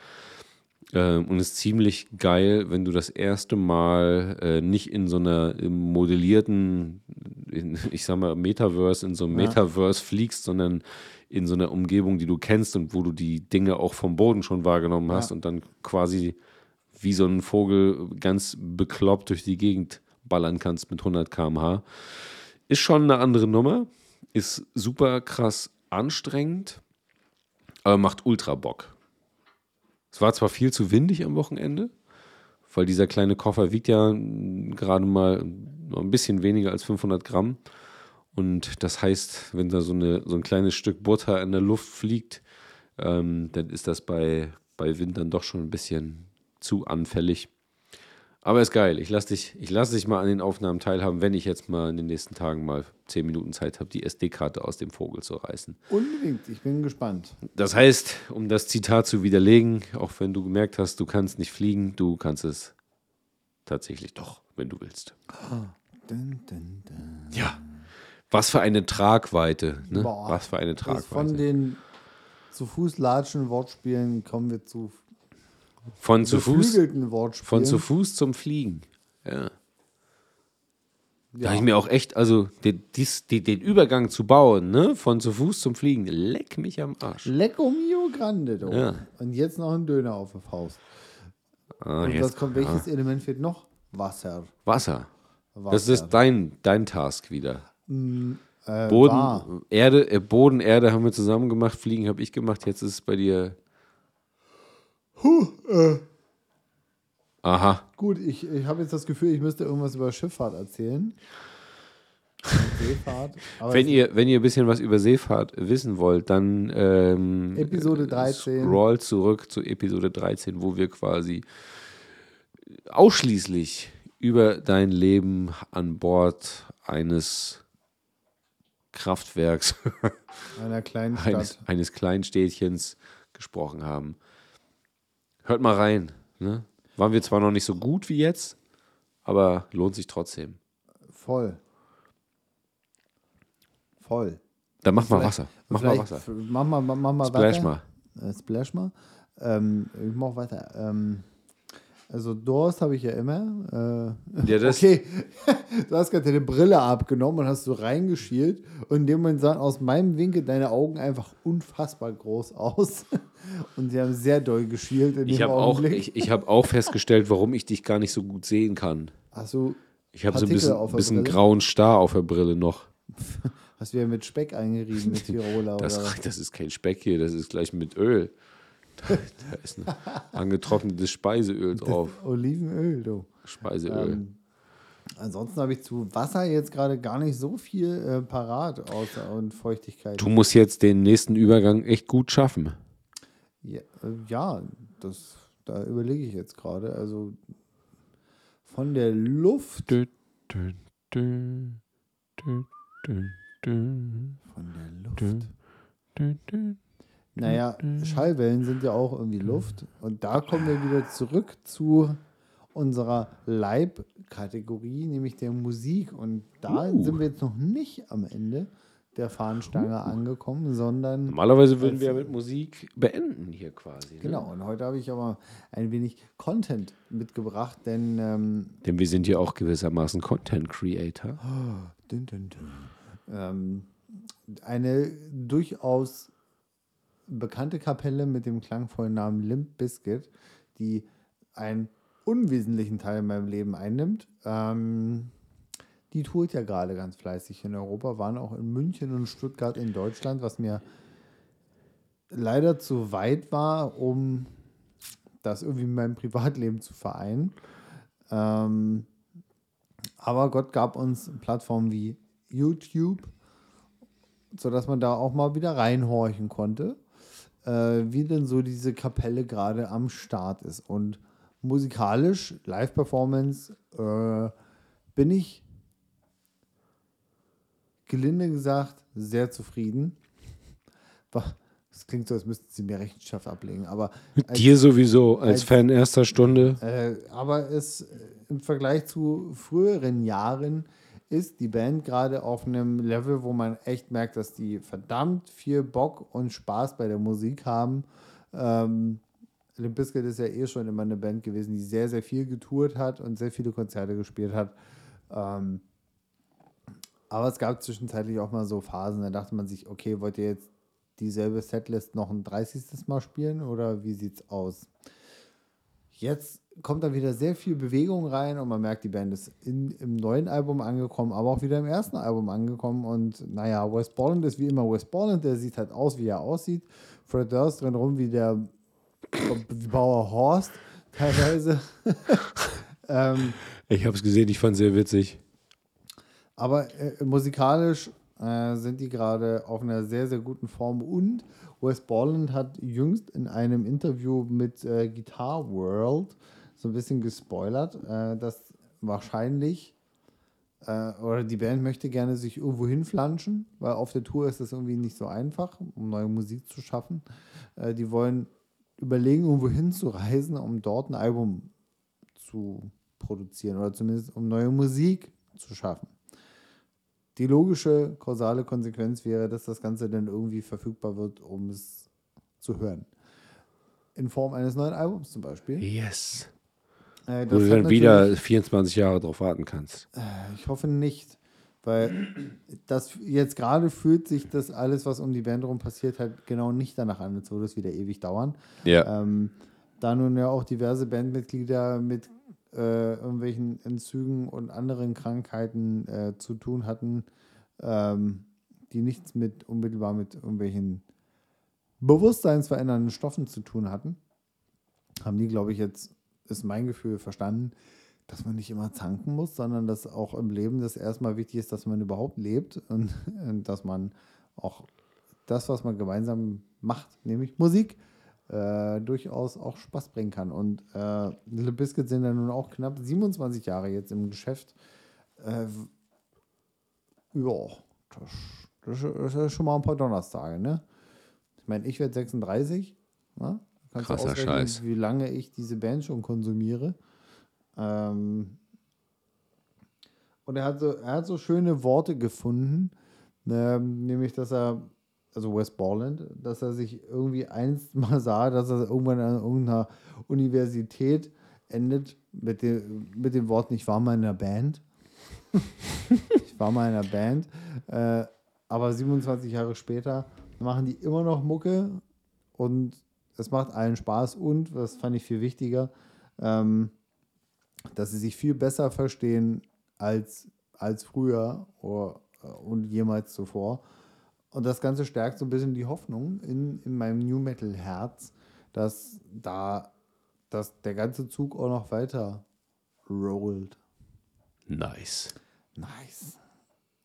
S2: Ähm, und ist ziemlich geil, wenn du das erste Mal äh, nicht in so einer im modellierten, in, ich sag mal, Metaverse, in so einem
S1: Ja.
S2: Metaverse fliegst, sondern in so einer Umgebung, die du kennst und wo du die Dinge auch vom Boden schon wahrgenommen hast
S1: Ja.
S2: und dann quasi wie so ein Vogel ganz bekloppt durch die Gegend ballern kannst mit 100 km/h. Ist schon eine andere Nummer, ist super krass anstrengend, aber macht ultra Bock. Es war zwar viel zu windig am Wochenende, weil dieser kleine Koffer wiegt ja gerade mal ein bisschen weniger als 500 Gramm. Und das heißt, wenn da so, eine, so ein kleines Stück Butter in der Luft fliegt, ähm, dann ist das bei, bei Wind dann doch schon ein bisschen zu anfällig. Aber ist geil. Ich lasse dich, ich lass dich mal an den Aufnahmen teilhaben, wenn ich jetzt mal in den nächsten Tagen mal 10 Minuten Zeit habe, die SD-Karte aus dem Vogel zu reißen.
S1: Unbedingt. Ich bin gespannt.
S2: Das heißt, um das Zitat zu widerlegen, auch wenn du gemerkt hast, du kannst nicht fliegen, du kannst es tatsächlich doch, wenn du willst.
S1: Dun, dun, dun.
S2: Ja. Was für eine Tragweite, ne?
S1: Boah.
S2: Was für eine
S1: Von
S2: Tragweite.
S1: den zu Fuß latschen Wortspielen kommen wir zu
S2: Von zu Fuß,
S1: geflügelten Wortspielen.
S2: von zu Fuß zum Fliegen. Ja. Da
S1: ja.
S2: habe ich mir auch echt, also den, dies, den, den Übergang zu bauen, ne? Von zu Fuß zum Fliegen, leck mich am Arsch.
S1: Lecco mio grande. Du.
S2: Ja.
S1: Und jetzt noch ein Döner auf der Faust.
S2: Ah,
S1: Und
S2: jetzt-
S1: kommt, welches Element fehlt noch? Wasser.
S2: Wasser.
S1: Wasser.
S2: Das ist dein, dein Task wieder.
S1: Äh,
S2: Boden,
S1: wahr.
S2: Erde, äh, Boden, Erde haben wir zusammen gemacht, Fliegen habe ich gemacht, jetzt ist es bei dir. Aha.
S1: Gut, ich, ich habe jetzt das Gefühl, ich müsste irgendwas über Schifffahrt erzählen. Seefahrt. Aber
S2: Wenn ihr, wenn ihr ein bisschen was über Seefahrt wissen wollt, dann ähm,
S1: Episode
S2: äh,
S1: 13.
S2: Scroll zurück zu Episode 13, wo wir quasi ausschließlich über dein Leben an Bord eines Kraftwerks,
S1: einer kleinen
S2: eines,
S1: Stadt.
S2: eines kleinen Städtchens gesprochen haben. Hört mal rein. Ne? Waren wir zwar noch nicht so gut wie jetzt, aber lohnt sich trotzdem.
S1: Voll. Voll.
S2: Dann mach mal Wasser. Mach mal Wasser.
S1: Mach mal, mach, mach mal
S2: Splash
S1: weiter.
S2: mal.
S1: Äh, Splash mal. Ähm, ich mach weiter. Ähm, also Durst habe ich ja immer. Äh,
S2: Ja, das-
S1: okay, du hast gerade deine Brille abgenommen und hast so reingeschielt und in dem Moment sahen aus meinem Winkel deine Augen einfach unfassbar groß aus und sie haben sehr doll geschielt in
S2: Ich
S1: dem
S2: habe auch,
S1: Augenblick.
S2: ich, ich hab auch festgestellt, warum ich dich gar nicht so gut sehen kann.
S1: hast du,
S2: Ich habe so ein bisschen, bisschen grauen Star auf der Brille noch.
S1: hast du ja mit Speck eingerieben, mit Tiroler
S2: Das,
S1: oder
S2: das ist kein Speck hier, das ist gleich mit Öl. Da, ist ein angetrocknetes Speiseöl drauf.
S1: Olivenöl, du.
S2: Speiseöl.
S1: Ähm, Ansonsten habe ich zu Wasser jetzt gerade gar nicht so viel äh, parat außer und Feuchtigkeit.
S2: Du musst jetzt den nächsten Übergang echt gut schaffen.
S1: Ja, äh, ja das, da überlege ich jetzt gerade. Also von der Luft.
S2: Dü, dü, dü, dü, dü, dü,
S1: Von der Luft. Naja, Schallwellen sind ja auch irgendwie Luft. Und da kommen wir wieder zurück zu unserer Leibkategorie, nämlich der Musik. Und da
S2: Uh.
S1: sind wir jetzt noch nicht am Ende der Fahnenstange angekommen, sondern.
S2: Normalerweise würden wir ja mit Musik beenden hier quasi. Ne?
S1: Genau, und heute habe ich aber ein wenig Content mitgebracht, denn ähm,
S2: Denn wir sind ja auch gewissermaßen Content Creator.
S1: Dun, dun, dun. Ähm, eine durchaus bekannte Kapelle mit dem klangvollen Namen Limp Bizkit, die einen unwesentlichen Teil in meinem Leben einnimmt. Ähm, die tourt ja gerade ganz fleißig in Europa, waren auch in München und Stuttgart in Deutschland, was mir leider zu weit war, um das irgendwie mit meinem Privatleben zu vereinen. Ähm, aber Gott gab uns Plattformen wie YouTube, sodass man da auch mal wieder reinhorchen konnte, wie denn so diese Kapelle gerade am Start ist. Und musikalisch, Live-Performance, äh, bin ich gelinde gesagt sehr zufrieden. Es klingt so, als müssten sie mir Rechenschaft ablegen, aber als-
S2: Dir sowieso als,
S1: als-
S2: Fan erster Stunde.
S1: äh, aber es äh, im Vergleich zu früheren Jahren ist die Band gerade auf einem Level, wo man echt merkt, dass die verdammt viel Bock und Spaß bei der Musik haben. Ähm, Limp Bizkit ist ja eh schon immer eine Band gewesen, die sehr, sehr viel getourt hat und sehr viele Konzerte gespielt hat. Ähm, aber es gab zwischenzeitlich auch mal so Phasen, da dachte man sich, okay, wollt ihr jetzt dieselbe Setlist noch ein 30. Mal spielen oder wie sieht's aus? Jetzt kommt da wieder sehr viel Bewegung rein und man merkt, die Band ist in, im neuen Album angekommen, aber auch wieder im ersten Album angekommen. Und naja, West Borland ist wie immer West Borland, der sieht halt aus, wie er aussieht. Fred Durst drin rum wie der Bauer Horst teilweise. ähm,
S2: Ich habe es gesehen, ich fand es sehr witzig.
S1: aber äh, musikalisch äh, sind die gerade auf einer sehr, sehr guten Form. Und Wes Borland hat jüngst in einem Interview mit äh, Guitar World so ein bisschen gespoilert, äh, dass wahrscheinlich äh, oder die Band möchte gerne sich irgendwo hinflanschen, weil auf der Tour ist das irgendwie nicht so einfach, um neue Musik zu schaffen. Äh, die wollen überlegen, irgendwo hinzureisen, um dort ein Album zu produzieren oder zumindest um neue Musik zu schaffen. Die logische kausale Konsequenz wäre, dass das Ganze dann irgendwie verfügbar wird, um es zu hören. In Form eines neuen Albums zum Beispiel.
S2: Yes.
S1: Äh,
S2: Wo du dann wieder
S1: natürlich-
S2: 24 Jahre drauf warten kannst.
S1: Ich hoffe nicht, weil das jetzt gerade fühlt sich das alles, was um die Band rum passiert hat, genau nicht danach an, als würde es wieder ewig dauern.
S2: Ja.
S1: Ähm, da nun ja auch diverse Bandmitglieder mit äh, irgendwelchen Entzügen und anderen Krankheiten äh, zu tun hatten, ähm, die nichts mit unmittelbar mit irgendwelchen bewusstseinsverändernden Stoffen zu tun hatten, haben die, glaube ich, jetzt, ist mein Gefühl, verstanden, dass man nicht immer zanken muss, sondern dass auch im Leben das erstmal wichtig ist, dass man überhaupt lebt und, und dass man auch das, was man gemeinsam macht, nämlich Musik, äh, durchaus auch Spaß bringen kann. Und äh, Little Biscuit sind ja nun auch knapp 27 Jahre jetzt im Geschäft. Äh, ja, das, das, ist schon mal ein paar Donnerstage, ne? Ich meine, ich werde 36. Ne? Kannst
S2: Krasser
S1: du ausrechnen,
S2: Scheiß.
S1: wie lange ich diese Band schon konsumiere. Ähm, und er hat so, er hat so schöne Worte gefunden, ähm, nämlich, dass er, also West Borland, dass er sich irgendwie einst mal sah, dass er irgendwann an irgendeiner Universität endet mit, den, mit den Worten, ich war mal in einer Band. ich war mal in einer Band. Äh, aber 27 Jahre später machen die immer noch Mucke und es macht allen Spaß und, das fand ich viel wichtiger, ähm, dass sie sich viel besser verstehen als, als früher oder, und jemals zuvor. Und das Ganze stärkt so ein bisschen die Hoffnung in, in meinem New Metal Herz, dass da dass der ganze Zug auch noch weiter rollt.
S2: Nice.
S1: Nice.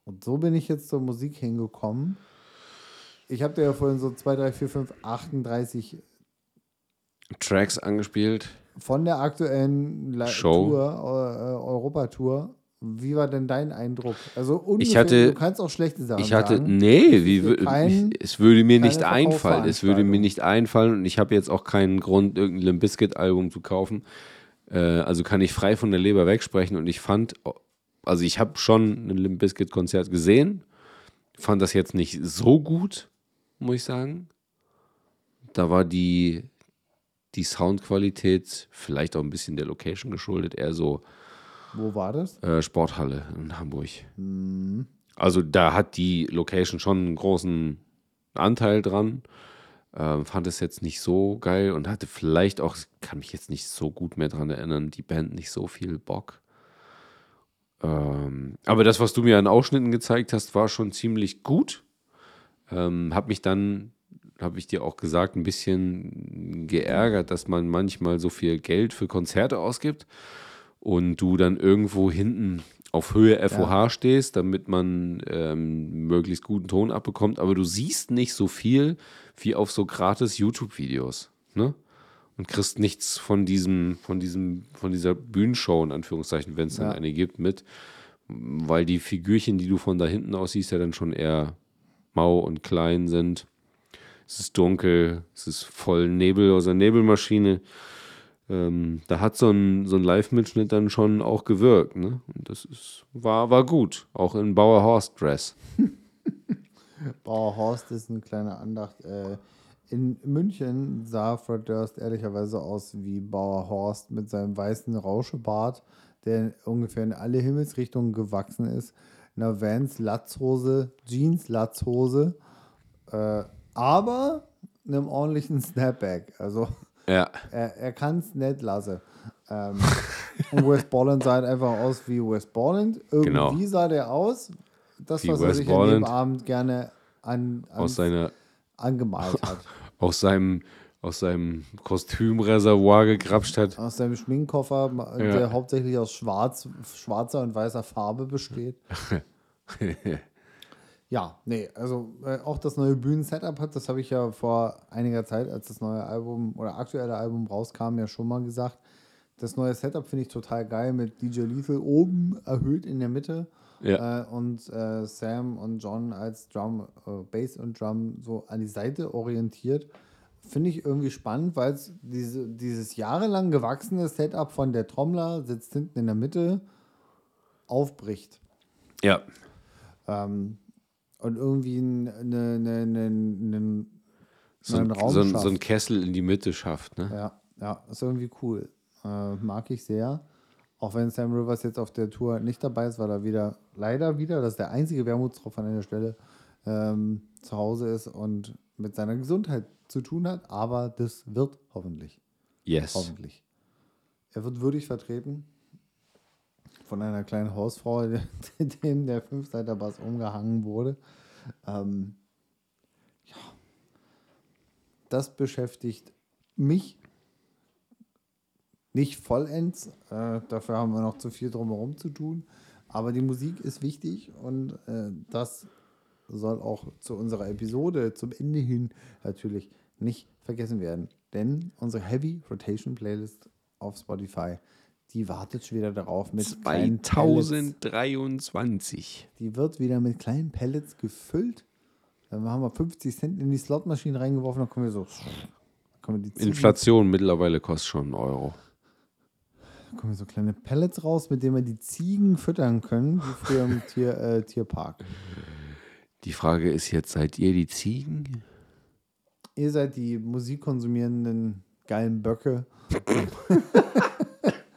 S1: Und so bin ich jetzt zur Musik hingekommen. Ich habe dir ja vorhin so 2, 3, 4, 5, 38
S2: Tracks angespielt.
S1: von der aktuellen La
S2: Show.
S1: Tour, äh, Europatour. Wie war denn dein Eindruck? Also ungefähr,
S2: hatte-
S1: du kannst auch schlechte Sachen
S2: Ich hatte,
S1: sagen.
S2: nee, wie,
S1: kein-
S2: ich, es würde mir nicht einfallen. Es würde mir nicht einfallen und ich habe jetzt auch keinen Grund, irgendein Limp Bizkit Album zu kaufen. Äh, also kann ich frei von der Leber wegsprechen und ich fand, also ich habe schon ein Limp Bizkit Konzert gesehen, fand das jetzt nicht so gut, muss ich sagen. Da war die, die Soundqualität vielleicht auch ein bisschen der Location geschuldet, eher so
S1: Wo war das?
S2: äh, Sporthalle in Hamburg. Also da hat die Location schon einen großen Anteil dran. Ähm, fand es jetzt nicht so geil und hatte vielleicht auch, kann mich jetzt nicht so gut mehr dran erinnern, die Band nicht so viel Bock. Ähm, aber das, was du mir an Ausschnitten gezeigt hast, war schon ziemlich gut. Ähm, hab mich dann, habe ich dir auch gesagt, ein bisschen geärgert, dass man manchmal so viel Geld für Konzerte ausgibt und du dann irgendwo hinten auf Höhe FOH stehst, damit man ähm, möglichst guten Ton abbekommt, aber du siehst nicht so viel wie auf so gratis YouTube-Videos, ne? Und kriegst nichts von diesem, von diesem, von dieser Bühnenshow, in Anführungszeichen, wenn es dann
S1: Ja.
S2: eine gibt, mit, weil die Figürchen, die du von da hinten aus siehst, ja dann schon eher mau und klein sind. Es ist dunkel, es ist voll Nebel aus der Nebelmaschine. Ähm, da hat so ein, so ein Live-Mitschnitt dann schon auch gewirkt. Ne? Und das ist, war, war gut, auch in Bauer Horst Dress.
S1: Bauer Horst ist eine kleine Andacht. Äh, in München sah Fred Durst ehrlicherweise aus wie Bauer Horst mit seinem weißen Rauschebart, der ungefähr in alle Himmelsrichtungen gewachsen ist. Einer Vans Latzhose, Jeans Latzhose, äh, aber einem ordentlichen Snapback. Also
S2: Ja,
S1: er, er kann es nicht lassen. Ähm, und West Borland sah halt einfach aus wie West Borland. Irgendwie
S2: Genau.
S1: sah der aus. Das,
S2: Wie
S1: was er
S2: Wes
S1: sich an dem
S2: Borland.
S1: Abend gerne an,
S2: aus, seiner,
S1: angemalt hat.
S2: aus, seinem, aus seinem Kostümreservoir gegrapscht hat.
S1: Aus seinem Schminkkoffer, ma-
S2: Ja.
S1: der hauptsächlich aus schwarz, schwarzer und weißer Farbe besteht. Ja, nee, also äh, auch das neue Bühnen-Setup hat, das habe ich ja vor einiger Zeit, als das neue Album oder aktuelle Album rauskam, ja schon mal gesagt. Das neue Setup finde ich total geil mit DJ Lethal oben erhöht in der Mitte
S2: Ja.
S1: äh, und äh, Sam und John als Drum, äh, Bass und Drum so an die Seite orientiert. Finde ich irgendwie spannend, weil es diese, dieses jahrelang gewachsene Setup von der Trommler sitzt hinten in der Mitte aufbricht.
S2: Ja,
S1: Ähm, und irgendwie einen eine, eine, eine, einen
S2: so ein,
S1: neuen Raum
S2: so, ein,
S1: schafft.
S2: so ein Kessel in die Mitte schafft. Ne?
S1: Ja, ja, ist irgendwie cool. Äh, mag ich sehr. Auch wenn Sam Rivers jetzt auf der Tour nicht dabei ist, weil er wieder, leider wieder, das ist der einzige Wermutstropfen an der Stelle, ähm, zu Hause ist und mit seiner Gesundheit zu tun hat. Aber das wird hoffentlich.
S2: Yes.
S1: Hoffentlich. Er wird würdig vertreten von einer kleinen Hausfrau, dem der Fünfseiter-Bass umgehangen wurde. Ähm, ja. Das beschäftigt mich nicht vollends. Äh, dafür haben wir noch zu viel drumherum zu tun. Aber die Musik ist wichtig und äh, das soll auch zu unserer Episode zum Ende hin natürlich nicht vergessen werden. Denn unsere Heavy Rotation Playlist auf Spotify, die wartet schon wieder darauf mit kleinen Pellets.
S2: 2023.
S1: Die wird wieder mit kleinen Pellets gefüllt. Dann haben wir 50 Cent in die Slotmaschine reingeworfen, dann kommen wir so. Kommen wir
S2: Inflation mittlerweile kostet schon einen Euro.
S1: kommen so kleine Pellets raus, mit denen wir die Ziegen füttern können, wie früher im Tier, äh, Tierpark.
S2: Die Frage ist jetzt, seid ihr die Ziegen?
S1: Ihr seid die musikkonsumierenden geilen Böcke.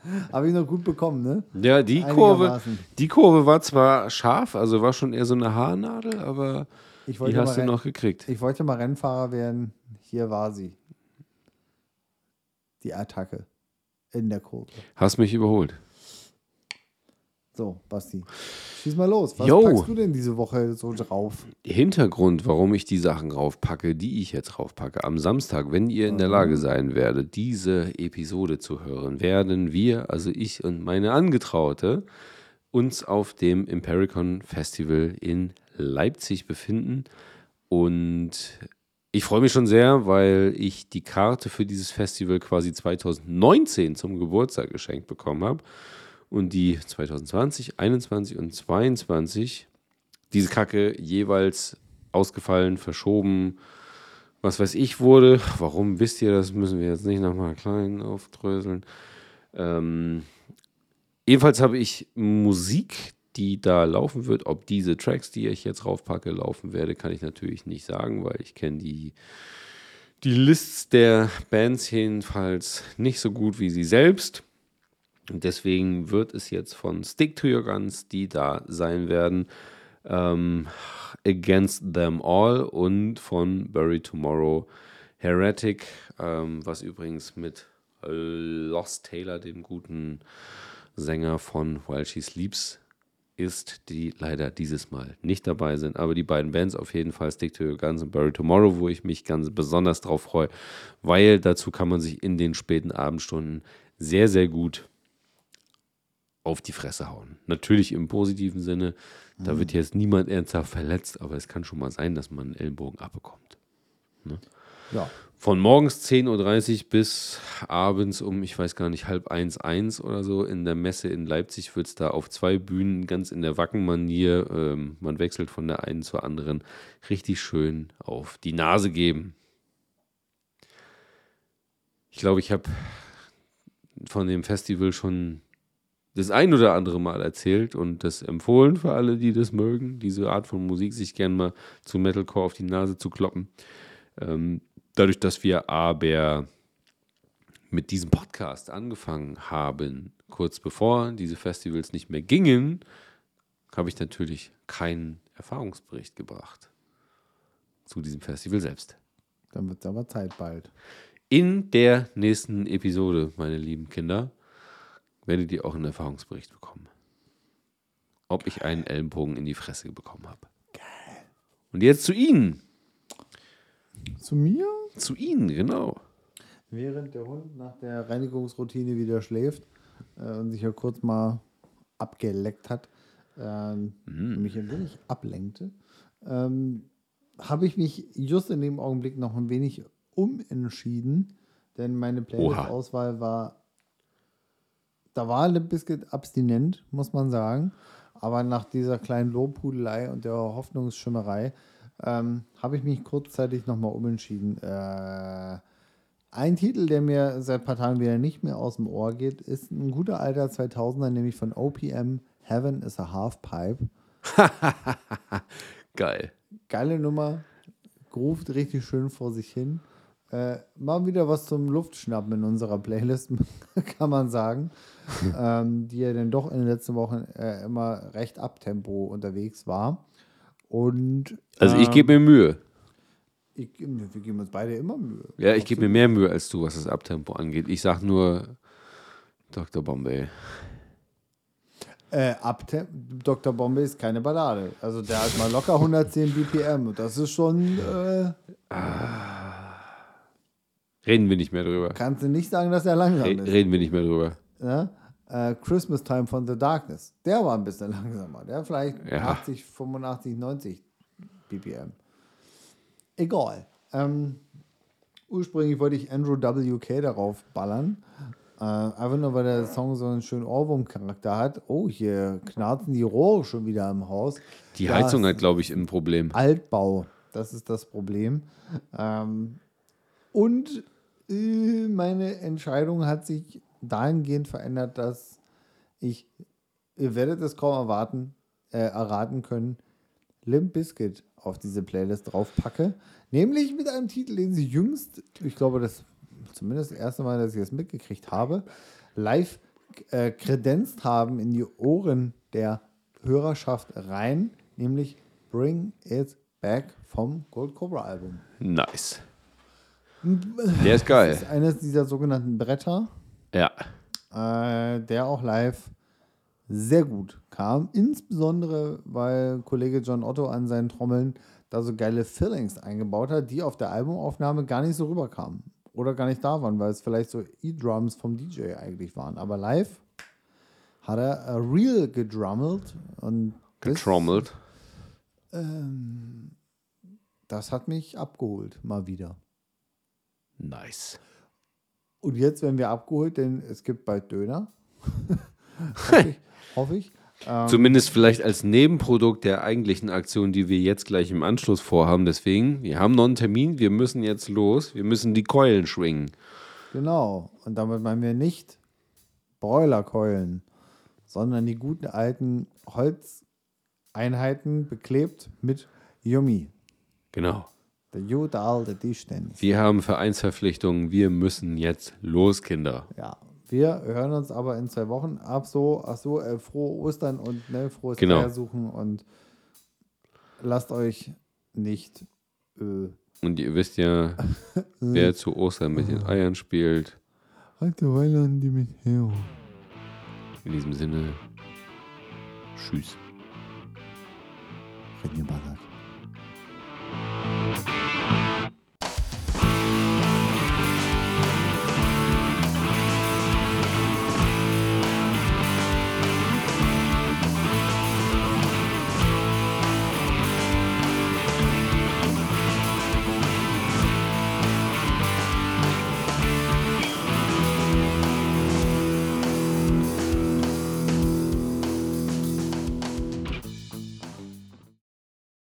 S1: Habe ich noch gut bekommen, ne?
S2: Ja, die Kurve, die Kurve war zwar scharf, also war schon eher so eine Haarnadel, aber
S1: Ich
S2: die hast du noch gekriegt.
S1: ich wollte mal Rennfahrer werden. Hier war sie. Die Attacke in der Kurve.
S2: Hast mich überholt.
S1: So, Basti. Schieß mal los. Was
S2: Yo.
S1: packst du denn diese Woche so drauf?
S2: Hintergrund, warum ich die Sachen raufpacke, die ich jetzt raufpacke. Am Samstag, wenn ihr in der Lage sein werdet, diese Episode zu hören, werden wir, also ich und meine Angetraute, uns auf dem Impericon Festival in Leipzig befinden. Und ich freue mich schon sehr, weil ich die Karte für dieses Festival quasi 2019 zum Geburtstag geschenkt bekommen habe. Und die 2020, 21 und 22 diese Kacke jeweils ausgefallen, verschoben, was weiß ich wurde. Warum wisst ihr das? Müssen wir jetzt nicht nochmal klein aufdröseln. Ähm, Ebenfalls habe ich Musik, die da laufen wird. Ob diese Tracks, die ich jetzt raufpacke, laufen werde, kann ich natürlich nicht sagen, weil ich kenne die, die Lists der Bands jedenfalls nicht so gut wie sie selbst. Und deswegen wird es jetzt von Stick to Your Guns, die da sein werden, ähm, Against Them All und von Bury Tomorrow Heretic, ähm, was übrigens mit Lost Taylor, dem guten Sänger von While She Sleeps ist, die leider dieses Mal nicht dabei sind. Aber die beiden Bands auf jeden Fall, Stick to Your Guns und Bury Tomorrow, wo ich mich ganz besonders drauf freue, weil dazu kann man sich in den späten Abendstunden sehr, sehr gut auf die Fresse hauen. Natürlich im positiven Sinne. Da mhm. wird jetzt niemand ernsthaft verletzt, aber es kann schon mal sein, dass man einen Ellenbogen abbekommt. Ne? Ja. Von morgens 10.30 Uhr bis abends um, ich weiß gar nicht, halb eins, eins oder so in der Messe in Leipzig wird es da auf zwei Bühnen ganz in der Wackenmanier, ähm, man wechselt von der einen zur anderen, richtig schön auf die Nase geben. Ich glaube, ich habe von dem Festival schon das ein oder andere Mal erzählt und das empfohlen für alle, die das mögen, diese Art von Musik sich gerne mal zu Metalcore auf die Nase zu kloppen. Ähm, dadurch, dass wir aber mit diesem Podcast angefangen haben, kurz bevor diese Festivals nicht mehr gingen, habe ich natürlich keinen Erfahrungsbericht gebracht zu diesem Festival selbst.
S1: Dann wird es aber Zeit bald.
S2: In der nächsten Episode, meine lieben Kinder, werdet ihr auch einen Erfahrungsbericht bekommen. Ob ich einen Ellenbogen in die Fresse bekommen habe. Geil. Und jetzt zu Ihnen.
S1: Zu mir?
S2: Zu Ihnen, genau.
S1: Während der Hund nach der Reinigungsroutine wieder schläft äh, und sich ja kurz mal abgeleckt hat, ähm, mhm. mich ein wenig ablenkte, ähm, habe ich mich just in dem Augenblick noch ein wenig umentschieden, denn meine Playlist-Auswahl war, da war Limp Bizkit abstinent, muss man sagen, aber nach dieser kleinen Lobhudelei und der Hoffnungsschimmerei ähm, habe ich mich kurzzeitig nochmal umentschieden. Äh, ein Titel, der mir seit ein paar Tagen wieder nicht mehr aus dem Ohr geht, ist ein guter alter 2000er, nämlich von OPM, Heaven is a Half Pipe.
S2: Geil.
S1: Geile Nummer, ruft richtig schön vor sich hin. Äh, mal wieder was zum Luftschnappen in unserer Playlist, kann man sagen. ähm, die ja dann doch in den letzten Wochen äh, immer recht abtempo unterwegs war. Und,
S2: also ich gebe mir ähm, Mühe.
S1: Ich, wir geben uns beide immer Mühe.
S2: Ja, ich gebe mir mehr Mühe als du, was das Abtempo angeht. Ich sag nur Dr. Bombay.
S1: Äh, Dr. Bombay ist keine Ballade. Also der hat mal locker 110 BPM und das ist schon. Äh,
S2: ah. Reden wir nicht mehr drüber.
S1: Kannst du nicht sagen, dass er langsam Re
S2: ist. Reden wir nicht mehr drüber.
S1: Ja? äh, Christmas Time von The Darkness. Der war ein bisschen langsamer. Der vielleicht ja. 80, 85, 90 BPM. Egal. Ähm, ursprünglich wollte ich Andrew WK darauf ballern. Äh, einfach nur, weil der Song so einen schönen Ohrwurm-Charakter hat. Oh, hier knarzen die Rohre schon wieder im Haus.
S2: Die das Heizung hat, glaube ich, ein Problem.
S1: Altbau, das ist das Problem. Ähm, und meine Entscheidung hat sich dahingehend verändert, dass ich, ihr werdet es kaum erwarten, äh, erraten können, Limp Bizkit auf diese Playlist draufpacke. Nämlich mit einem Titel, den sie jüngst, ich glaube, das zumindest das erste Mal, dass ich das mitgekriegt habe, live äh, kredenzt haben in die Ohren der Hörerschaft rein, nämlich Bring It Back vom Gold Cobra Album.
S2: Nice. Der ist geil. Das
S1: ist eines dieser sogenannten Bretter.
S2: Ja.
S1: Äh, der auch live sehr gut kam. Insbesondere, weil Kollege John Otto an seinen Trommeln da so geile Fillings eingebaut hat, die auf der Albumaufnahme gar nicht so rüberkamen. Oder gar nicht da waren, weil es vielleicht so E-Drums vom DJ eigentlich waren. Aber live hat er äh, real gedrummelt und das,
S2: Getrommelt.
S1: ähm, das hat mich abgeholt, mal wieder.
S2: Nice.
S1: Und jetzt werden wir abgeholt, denn es gibt bald Döner. hoffe ich. Hoffe ich. Ähm,
S2: Zumindest vielleicht als Nebenprodukt der eigentlichen Aktion, die wir jetzt gleich im Anschluss vorhaben. Deswegen, wir haben noch einen Termin, wir müssen jetzt los, wir müssen die Keulen schwingen.
S1: Genau. Und damit meinen wir nicht Broilerkeulen, sondern die guten alten Holzeinheiten beklebt mit Yummy.
S2: Genau. Wir haben Vereinsverpflichtungen, wir müssen jetzt los, Kinder.
S1: Ja. Wir hören uns aber in zwei Wochen ab so, ach so, äh, frohe Ostern und ne, frohes
S2: Genau.
S1: Feier suchen und lasst euch nicht äh,
S2: Und ihr wisst ja, wer zu Ostern mit den Eiern spielt.
S1: alte Weilern, die mit her.
S2: In diesem Sinne, tschüss.
S1: René Ballert.